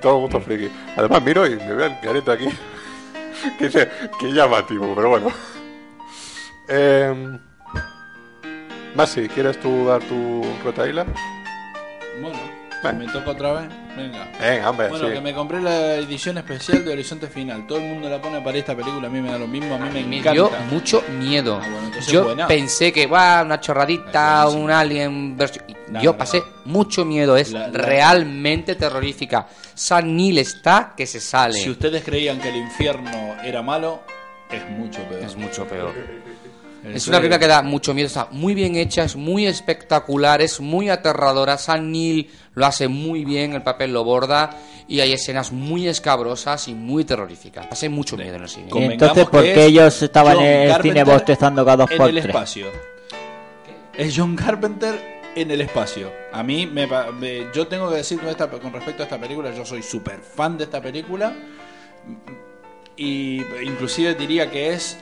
todos los gustos friki. Además, miro y me veo el careta aquí. que dice, que llamativo, pero bueno. Eh, Masi, ¿quieres tú dar tu retaila? Bueno. Me toca otra vez. Venga. Venga, hombre, Bueno, sí. que me compré la edición especial de Horizonte Final. Todo el mundo la pone para esta película. A mí me da lo mismo. A mí me Me encanta. dio mucho miedo. Ah, bueno, Yo buena. pensé que va una chorradita, un alien No, Yo no, pasé no. mucho miedo. Es La- la- realmente terrorífica. San Neill está que se sale. Si ustedes creían que el infierno era malo, es mucho peor. Es mucho peor. Es una película que da mucho miedo, está muy bien hecha, es muy espectacular, es muy aterradora. San Neill lo hace muy bien, el papel lo borda y hay escenas muy escabrosas y muy terroríficas. Pasé mucho miedo en el cine. Entonces, ¿por qué es ellos estaban John en el cine Carpenter bostezando cada dos en por el tres? espacio. Es John Carpenter en el espacio. A mí, me, yo tengo que decir con, esta, con respecto a esta película, yo soy súper fan de esta película. Y inclusive diría que es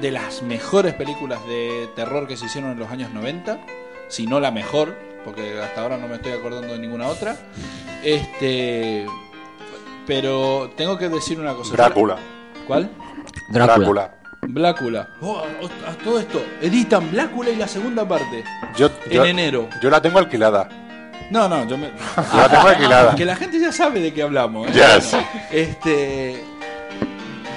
de las mejores películas de terror que se hicieron en los años 90. Si no la mejor, porque hasta ahora no me estoy acordando de ninguna otra. Este... Pero tengo que decir una cosa. Drácula. ¿Cuál? Drácula. Blácula. Oh, a- a todo esto. Editan Blácula y la segunda parte. Yo, En yo- enero. Yo la tengo alquilada. No, no, yo me. Yo la tengo alquilada. Que la gente ya sabe de qué hablamos. ¿eh? Yes. Este.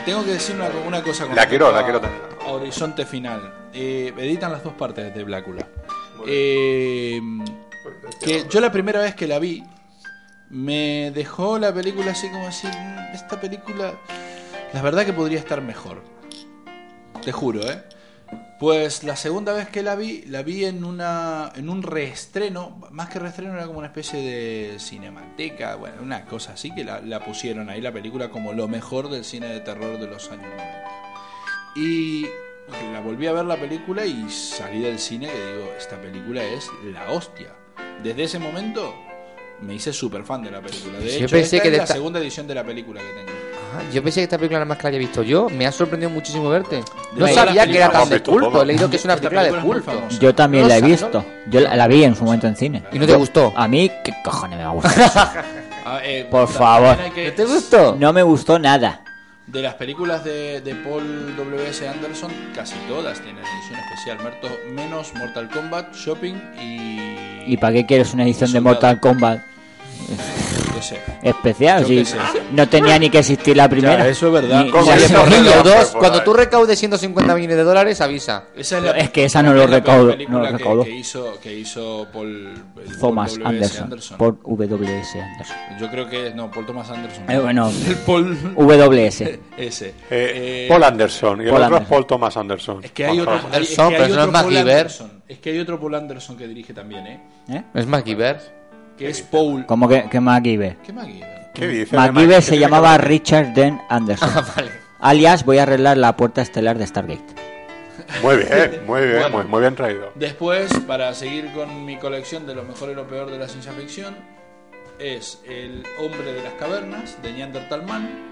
Tengo que decir una, una cosa con La quiero, la quiero a Horizonte Final. Eh, editan las dos partes de Blácula. Eh, que yo la primera vez que la vi me dejó la película así como decir, "Mm, esta película la verdad que podría estar mejor. Te juro, ¿eh? Pues la segunda vez que la vi, la vi en una en un reestreno, más que reestreno era como una especie de cinemateca, bueno, una cosa así que la, la pusieron ahí la película como lo mejor del cine de terror de los años 90. Y la volví a ver la película y salí del cine que digo, esta película es la hostia. Desde ese momento me hice súper fan de la película. De Yo hecho, pensé esta que es de la esta- segunda edición de la película que tengo. Ah, Yo pensé que esta película era más que la había visto yo. Me ha sorprendido muchísimo verte. No sabía que era tan de culto. He leído que es una película de culto. Yo también No la he no- visto. Yo la, la vi en su momento en cine. ¿Y no te Yo- gustó? A mí, ¿qué cojones me va a gustar? Ah, eh, Por favor. que- ¿Te gustó? No me gustó nada. De las películas de, de Paul W.S. Anderson, casi todas tienen edición especial. Merto- Menos Mortal Kombat, Shopping y. ¿Y para qué quieres una edición de. Mortal Kombat. Especial? Sé. no tenía ni que existir la primera. Ya, eso es verdad. Ni- Por dos, cuando tú recaudes 150 millones de dólares, avisa. Esa es, la, Es que esa no lo recaudo, no lo que- recaudo. Que, hizo, que hizo Paul, el Thomas Paul W.S. Anderson, Por W.S. Anderson. Yo creo que no, Paul Thomas Anderson. Eh, bueno, el Paul W.S.. Ese. Eh, Eh, Paul Anderson y el Paul otro es Anderson. Paul Thomas Anderson. Es que hay otro, hay- es Anderson, que hay pero eso no otro es Paul MacGyver. Anderson. Es que hay otro Paul Anderson que dirige también, ¿eh? ¿Eh? Es MacGyver. Que es Paul. ¿Cómo que, que MacGyver? ¿Qué MacGyver? ¿Qué dice? MacGyver ¿Qué se tiene que llamaba? Richard Den Anderson. Ah, vale. Alias, voy a arreglar la puerta estelar de Stargate. Muy bien, muy bien, Bueno. muy, muy bien traído. Después, para seguir con mi colección de lo mejor y lo peor de la ciencia ficción, es El hombre de las cavernas, de Neanderthal Man,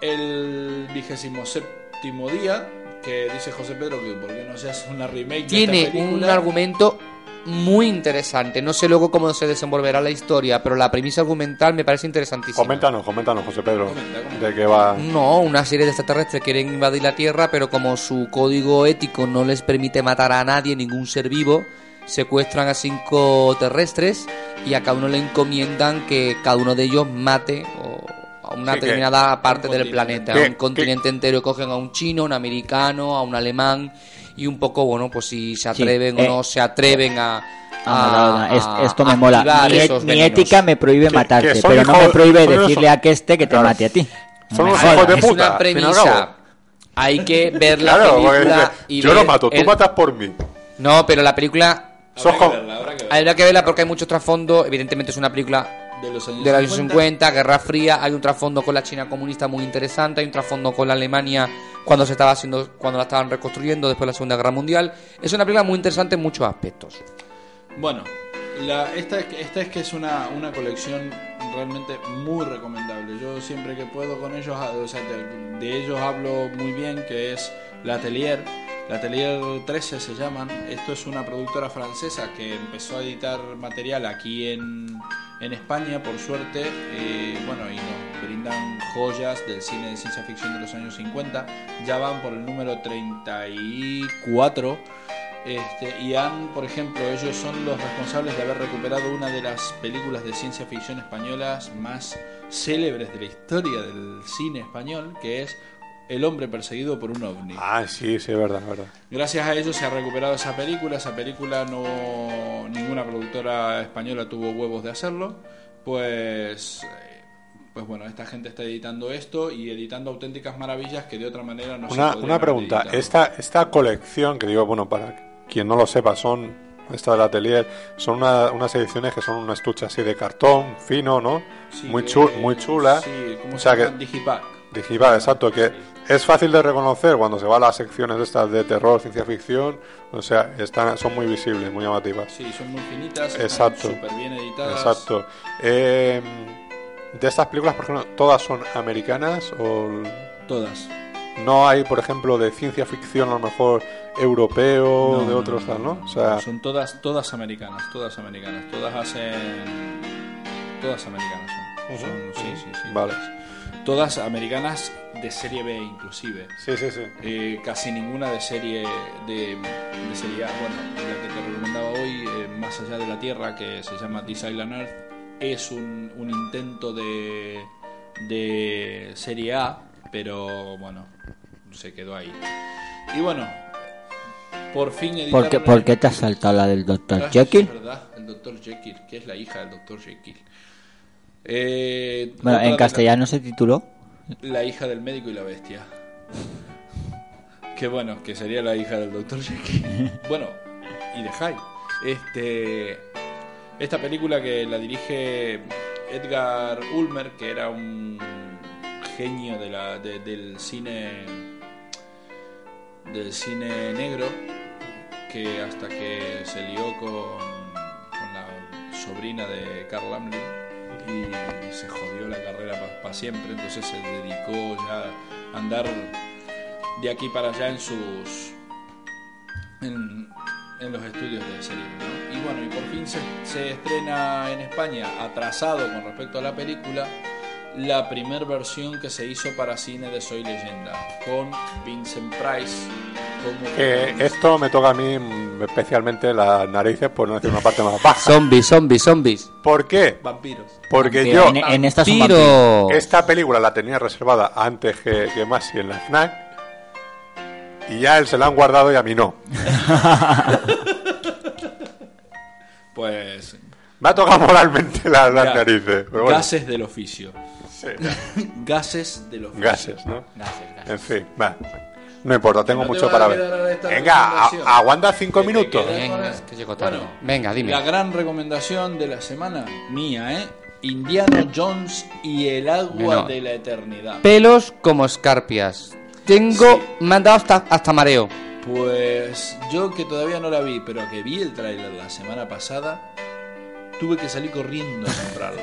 el vigésimo séptimo día, que dice José Pedro que por qué no se hace una remake de Tiene esta un película. argumento muy interesante. No sé luego cómo se desenvolverá la historia, pero la premisa argumental me parece interesantísima. Coméntanos, coméntanos, José Pedro. Comenta, comenta. De qué va. No, una serie de extraterrestres quieren invadir la Tierra, pero como su código ético no les permite matar a nadie, ningún ser vivo, secuestran a cinco terrestres y a cada uno le encomiendan que cada uno de ellos mate o a una Sí, que- determinada parte un del planeta, a un continente entero, cogen a un chino, a un americano, a un alemán y un poco, bueno, pues si se atreven eh. o no se atreven a... Ah, a- es- a esto me mola. Mi, esos mi ética me prohíbe Que- matarte, que pero no me prohíbe decirle a que este que te Claro. mate a ti. Son jodas. hijos de es puta. una y al premisa. Hay que ver la Claro, película y yo ver lo mato, tú matas por mí. No, pero la película Sos Habrá que como- verla, habrá que verla. habrá que verla porque hay mucho trasfondo. Evidentemente es una película De los años de los años 50. 50, Guerra Fría. Hay un trasfondo con la China comunista muy interesante. Hay un trasfondo con la Alemania cuando se estaba haciendo, cuando la estaban reconstruyendo después de la Segunda Guerra Mundial. Es una película muy interesante en muchos aspectos. Bueno, la, esta, esta es que es una, una colección realmente muy recomendable. Yo siempre que puedo con ellos, o sea, de, de ellos hablo muy bien, que es La Atelier. La Atelier 13 se llaman. Esto es una productora francesa que empezó a editar material aquí en, en España, por suerte. eh, bueno, y nos brindan joyas del cine de ciencia ficción de los años 50. Ya van por el número 34. Este, y han, por ejemplo, ellos son los responsables de haber recuperado una de las películas de ciencia ficción españolas más célebres de la historia del cine español, que es El hombre perseguido por un ovni. Ah, sí, sí, es verdad, es verdad. Gracias a ellos se ha recuperado esa película. Esa película no ninguna productora española tuvo huevos de hacerlo. Pues eh, pues bueno, esta gente está editando esto y editando auténticas maravillas que de otra manera no se Una, podrían una pregunta. Esta, esta colección, que digo, bueno, para quien no lo sepa, son, esta del atelier, son una- unas ediciones que son una estuche así de cartón, fino, ¿no? Sí, muy, que- chul, muy chula. Sí, ¿cómo o se sea que, llaman? Digipack. digital, exacto, que es fácil de reconocer cuando se va a las secciones estas de terror, ciencia ficción, o sea, están, son muy visibles, muy llamativas. Sí, son muy finitas, Exacto. súper bien editadas. Exacto. Eh, de estas películas, por ejemplo, ¿todas son americanas o Todas. no hay, por ejemplo, de ciencia ficción a lo mejor europeo, No, de otros no, no. O sea, son todas todas americanas, todas americanas, todas hacen todas americanas son. Sí, sí, sí. Vale. Todas. Todas americanas de serie B inclusive. Sí, sí, sí. Eh, casi ninguna de serie de, de serie A. Bueno, la que te recomendaba hoy, eh, Más allá de la Tierra, que se llama This Island Earth, es un, un intento de, de serie A, pero bueno, se quedó ahí. Y bueno, por fin. ¿Por qué, por qué te has saltado la del Dr. Ah, Jekyll? Es verdad, el Dr. Jekyll, que es la hija del Dr. Jekyll. Eh, Bueno, en de castellano se tituló. La, hija del médico y la bestia. Qué bueno, que sería la hija del Dr. Jekyll. bueno, y de Hyde. Este, esta película que la dirige Edgar Ulmer, que era un genio de la, de- del cine del cine negro que hasta que se lió con, con la sobrina de Carl Lammle y se jodió la carrera para siempre, entonces se dedicó ya a andar de aquí para allá en sus en, los estudios de serie ¿no? y bueno y por fin se estrena en España atrasado con respecto a la película la primer versión que se hizo para cine de Soy Leyenda con Vincent Price como Que esto me toca a mí mm, especialmente las narices, por no decir una parte más baja. Zombies, zombies, zombies. ¿Por qué? vampiros Porque Vampiro. yo En- en esta Vampiro. esta película la tenía reservada antes que, que Masi en la FNAC y ya él se la han guardado y a mí no. pues Me ha tocado moralmente las, las Ya. narices. Pero bueno, gases del oficio sí, gases del oficio gases, ¿no? Gases, gases. En fin, va. No importa, tengo No te mucho para ver. Venga, aguanta cinco Que minutos. Venga, es que llego tarde. Bueno, Venga, dime. La gran recomendación de la semana mía, ¿eh? Indiana Jones y el agua Bueno. de la eternidad. Pelos como escarpias. Tengo. Me han dado hasta, hasta mareo. Pues yo que todavía no la vi, pero que vi el tráiler la semana pasada, tuve que salir corriendo a comprarla.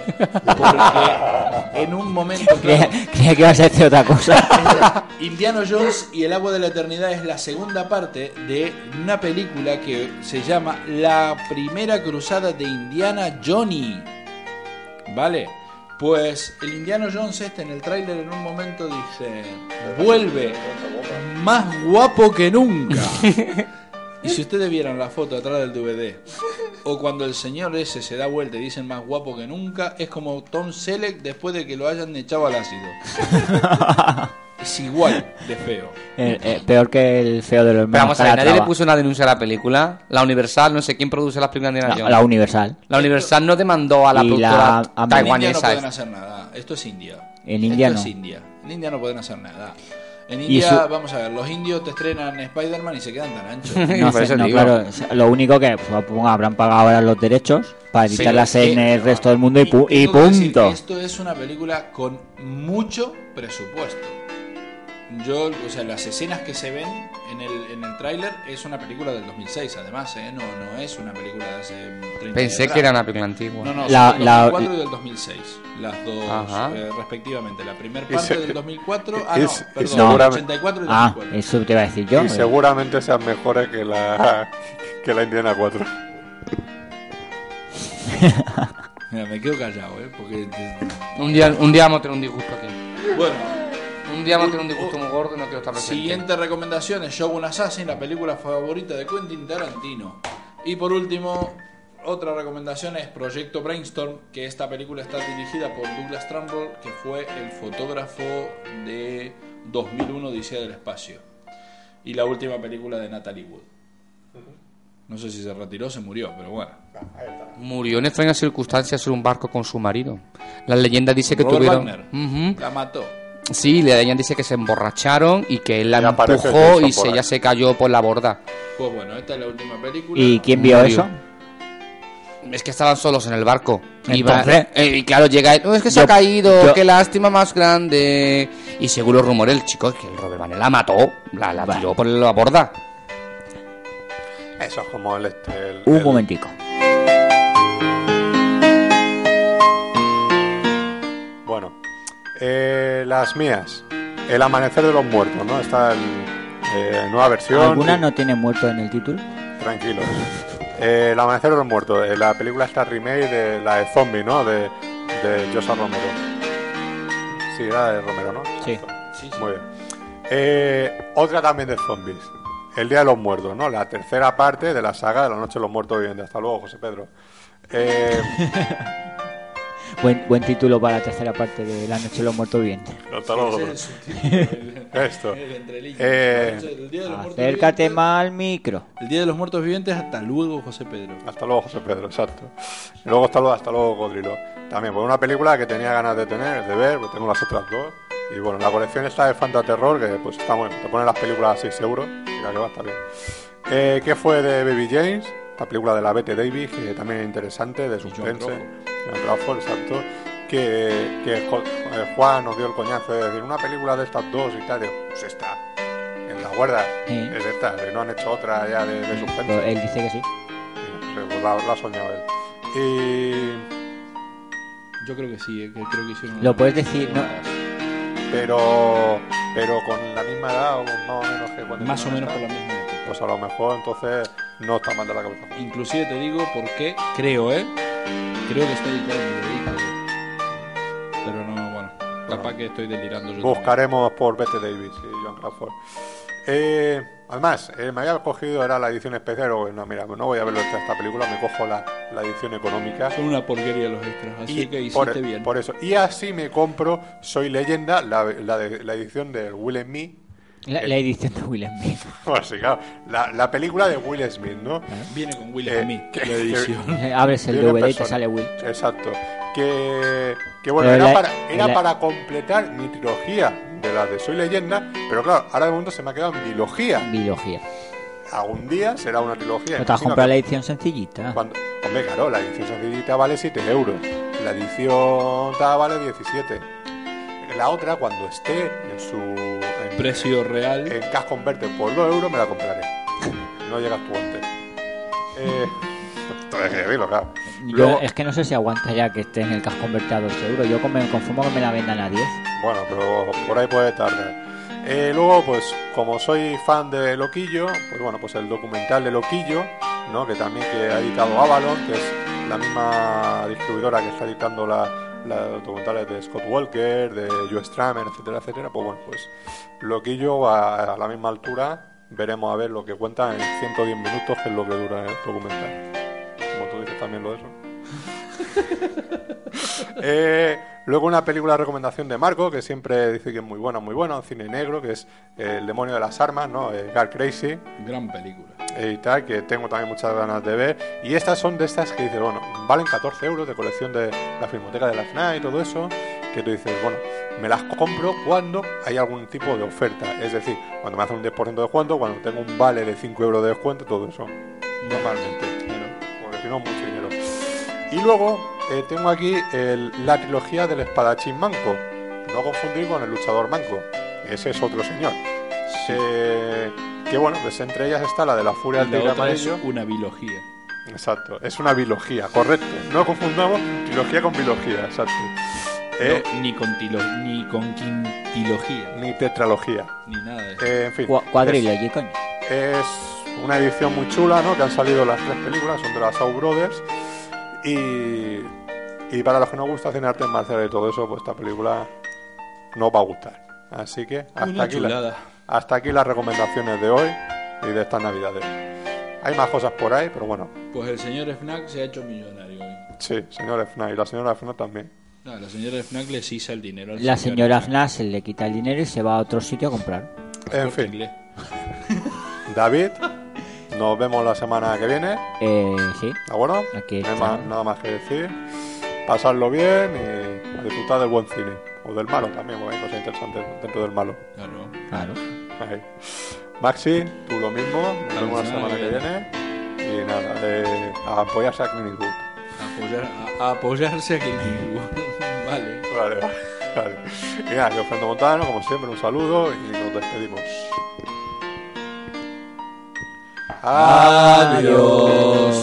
Porque en un momento, creía que ibas a decir otra cosa. Indiana Jones y el agua de la eternidad es la segunda parte de una película que se llama La primera cruzada de Indiana Johnny. ¿Vale? Pues el Indiana Jones este en el tráiler en un momento dice, vuelve más guapo que nunca. Y si ustedes vieran la foto atrás del DVD, o cuando el señor ese se da vuelta y dicen más guapo que nunca, es como Tom Selleck después de que lo hayan echado al ácido. es igual de feo. Eh, eh, peor que el feo de los Pero vamos a ver, nadie le puso una denuncia a la película. La Universal, no sé quién produce las Indiana la, la Universal. La Universal no demandó a la Y productora la- a- En India no taiwanesa. pueden hacer nada. Esto es India. En India Esto no. es India. En India no pueden hacer nada. En Y India, su- vamos a ver, los indios te estrenan Spider-Man y se quedan tan anchos. No, sé, no, claro, lo único que pues, supongo, habrán pagado ahora los derechos para editarlas sí. en el resto del mundo y, pu- y que decir punto. que esto es una película con mucho presupuesto. Yo, o sea, las escenas que se ven en el, en el tráiler es una película del 2006, además, ¿eh? No, no es una película de hace 30 Pensé años que era una película antigua. No, no, La- son del la- 2004 y del 2006. Las dos, eh, respectivamente. La primera parte se- del 2004. Ah, y no, y perdón, seguramente- 84 y Ah, 2004. eso te iba a decir yo. Y eh. seguramente sean mejores que la que la Indiana 4. Mira, me quedo callado, ¿eh? Porque. Un día, un día vamos a tener un disgusto aquí. Bueno, Un día vamos a tener un disgusto muy gordo y no quiero estar presente. Siguiente recomendación es Shogun Assassin, la película favorita de Quentin Tarantino. Y por último, otra recomendación es Proyecto Brainstorm, que esta película está dirigida por Douglas Trumbull, que fue el fotógrafo de 2001 Odisea del Espacio. Y la última película de Natalie Wood. No sé si se retiró o se murió, pero bueno. Murió en extrañas circunstancias en un barco con su marido. La leyenda dice que Robert tuvieron. Wagner Ujú. la mató. Sí, leyenda dice que se emborracharon y que él la Y empujó y se, ahí. ya se cayó por la borda. Pues bueno, esta es la última película. ¿Y quién vio Murió. eso? Es que estaban solos en el barco. Entonces- eh, y claro, llega él, "Oh, es que se Yo- ha caído, yo- qué lástima más grande. Y según los rumores, el chico, que el Robert la mató, la, la tiró por la borda. Eso es como el este. el- Un el- momentico. Eh, las mías. El amanecer de los muertos, ¿no? Está el, eh, nueva versión. ¿Alguna no tiene muerto en el título? Tranquilos. Eh, el amanecer de los muertos. eh, la película está remake de la de Zombie, ¿no? De, de Josa Romero. Sí, era de Romero, ¿no? Sí. Exacto. Muy bien. Eh, otra también de zombies. El Día de los Muertos, ¿no? La tercera parte de la saga de la Noche de los Muertos Vivientes. Hasta luego, José Pedro. Eh, Buen, buen título para la tercera parte de La Noche de los Muertos Vivientes. hasta Esto. Eh, El Día de los Muertos Acércate Vivientes. más al micro. El Día de los Muertos Vivientes, hasta luego, José Pedro. Hasta luego, José Pedro, exacto. Y luego hasta luego, hasta luego, Codrilo. También, pues una película que tenía ganas de tener, de ver, pues tengo las otras dos. Y bueno, la colección está de Fantaterror, que pues está bueno, te ponen las películas a 6 euros, y la que va está bien. Eh, ¿Qué fue de Baby James? Esta película de la Bette Davis, que también es interesante, de suspense. John Crawford, exacto. Que, que eh, Juan nos dio el coñazo de decir una película de estas dos y tal. Pues esta. ¿Te acuerdas? Sí. Es esta, que no han hecho otra ya de, de suspense. Pues él dice que sí. Pues la, la ha soñado él. Y... Yo creo que sí, eh, que creo que hicieron. Lo puedes decir, ¿no? Pero, pero con la misma edad o más o menos que cuando Más o menos por esta, la misma época. Pues a lo mejor entonces no está mal de la cabeza. Inclusive te digo por qué, creo, ¿eh? Creo que está editado en. Pero no, bueno, capaz que estoy delirando yo. Buscaremos por Bette Davis y John Crawford. Eh, además, eh, me había cogido, era la edición especial, pero no, mira, no voy a verlo esta, esta película, me cojo la, la edición económica. Son una porquería los extras, así Y que por, hiciste bien. por eso. Y así me compro Soy Leyenda, la, la, de- la edición de Will Smith. La, la edición de Will Smith. Pues sí, claro, la, la película de Will Smith, ¿no? Viene con Will Eh, Smith, que- la edición. Eh, Abres el DVD y te sale Will. Exacto. Que, que bueno, Pero era, la- para, era la- para completar mi trilogía de las de Soy Leyenda, pero claro, ahora de momento se me ha quedado en biología. Biología. Algún día será una trilogía. ¿No te has Imagino comprado que la edición sencillita? cuando- hombre, claro, la edición sencillita vale 7 euros. La edición tal vale 17. La otra, cuando esté en su Precio real. en Cash Converter por 2 euros, me la compraré. No llegas tú antes. Eh, decirlo, claro. Yo es que no sé si aguantaría que esté en el casco convertido a 2 euros. Yo me conformo que me la vendan a 10. Bueno, pero por ahí puede tardar. Eh, luego, pues, como soy fan de Loquillo, pues bueno, pues el documental de Loquillo, ¿no? Que también que ha editado Avalon, que es la misma distribuidora que está editando la, la- los documentales de Scott Walker, de Joe Stramer, etcétera, etcétera. Pues bueno, pues Loquillo va a la misma altura. Veremos a ver lo que cuenta en 110 minutos, que es lo que dura el documental. Como tú dices también lo de eso. Eh, luego una película de recomendación de Marco, que siempre dice que es muy buena, muy buena, un cine negro, que es eh, El demonio de las armas, ¿no? Eh, Crazy. Gran película. eh, y tal, que tengo también muchas ganas de ver. Y estas son de estas que dices, bueno, valen 14 euros de colección de la Filmoteca de la FNAC y todo eso, que tú dices, bueno, me las compro cuando hay algún tipo de oferta. Es decir, cuando me hacen un 10% de descuento, cuando tengo un vale de 5 euros de descuento, todo eso. Normalmente, porque si no, mucho dinero. Y luego eh, tengo aquí el- la trilogía del espadachín manco. No confundir con el luchador manco. Ese es otro señor. Eh, que bueno, pues entre ellas está la de la furia del tigre otra es amarillo. una biología. Exacto, es una biología, correcto. No confundamos trilogía con biología, exacto. Eh, No, ni con tilo- ni con quintilogía. ni tetralogía. Ni nada de eso. Eh, en fin. Cuadrilogy, coño. Es una edición muy chula, ¿no? Que han salido las tres películas, son de las Shaw Brothers. Y, y para los que no gusta cine artes marciales y todo eso, pues esta película no va a gustar. Así que hasta aquí, la- hasta aquí las recomendaciones de hoy y de estas navidades. Hay más cosas por ahí, pero bueno. Pues el señor Fnac se ha hecho millonario hoy. Sí, señor FNAC y la señora FNAC también. No, la señora Fnac le sisa el dinero. al La señor señora Fnac. Se le quita el dinero y se va a otro sitio a comprar. En fin. David, nos vemos la semana que viene. Eh, sí. ¿De acuerdo? Aquí no más- nada más que decir. Pasarlo bien y a disfrutar del buen cine. O del malo también, porque hay cosas interesantes dentro del malo. Claro. Claro. Ahí. Maxi, tú lo mismo. Nos vemos la semana que viene. Y nada, eh, a apoyarse a Eastwood. Apoyar- a, a apoyarse aquí Vale. Vale, vale. Y nada, yo Fernando Montano, como siempre, un saludo y nos despedimos. Adiós.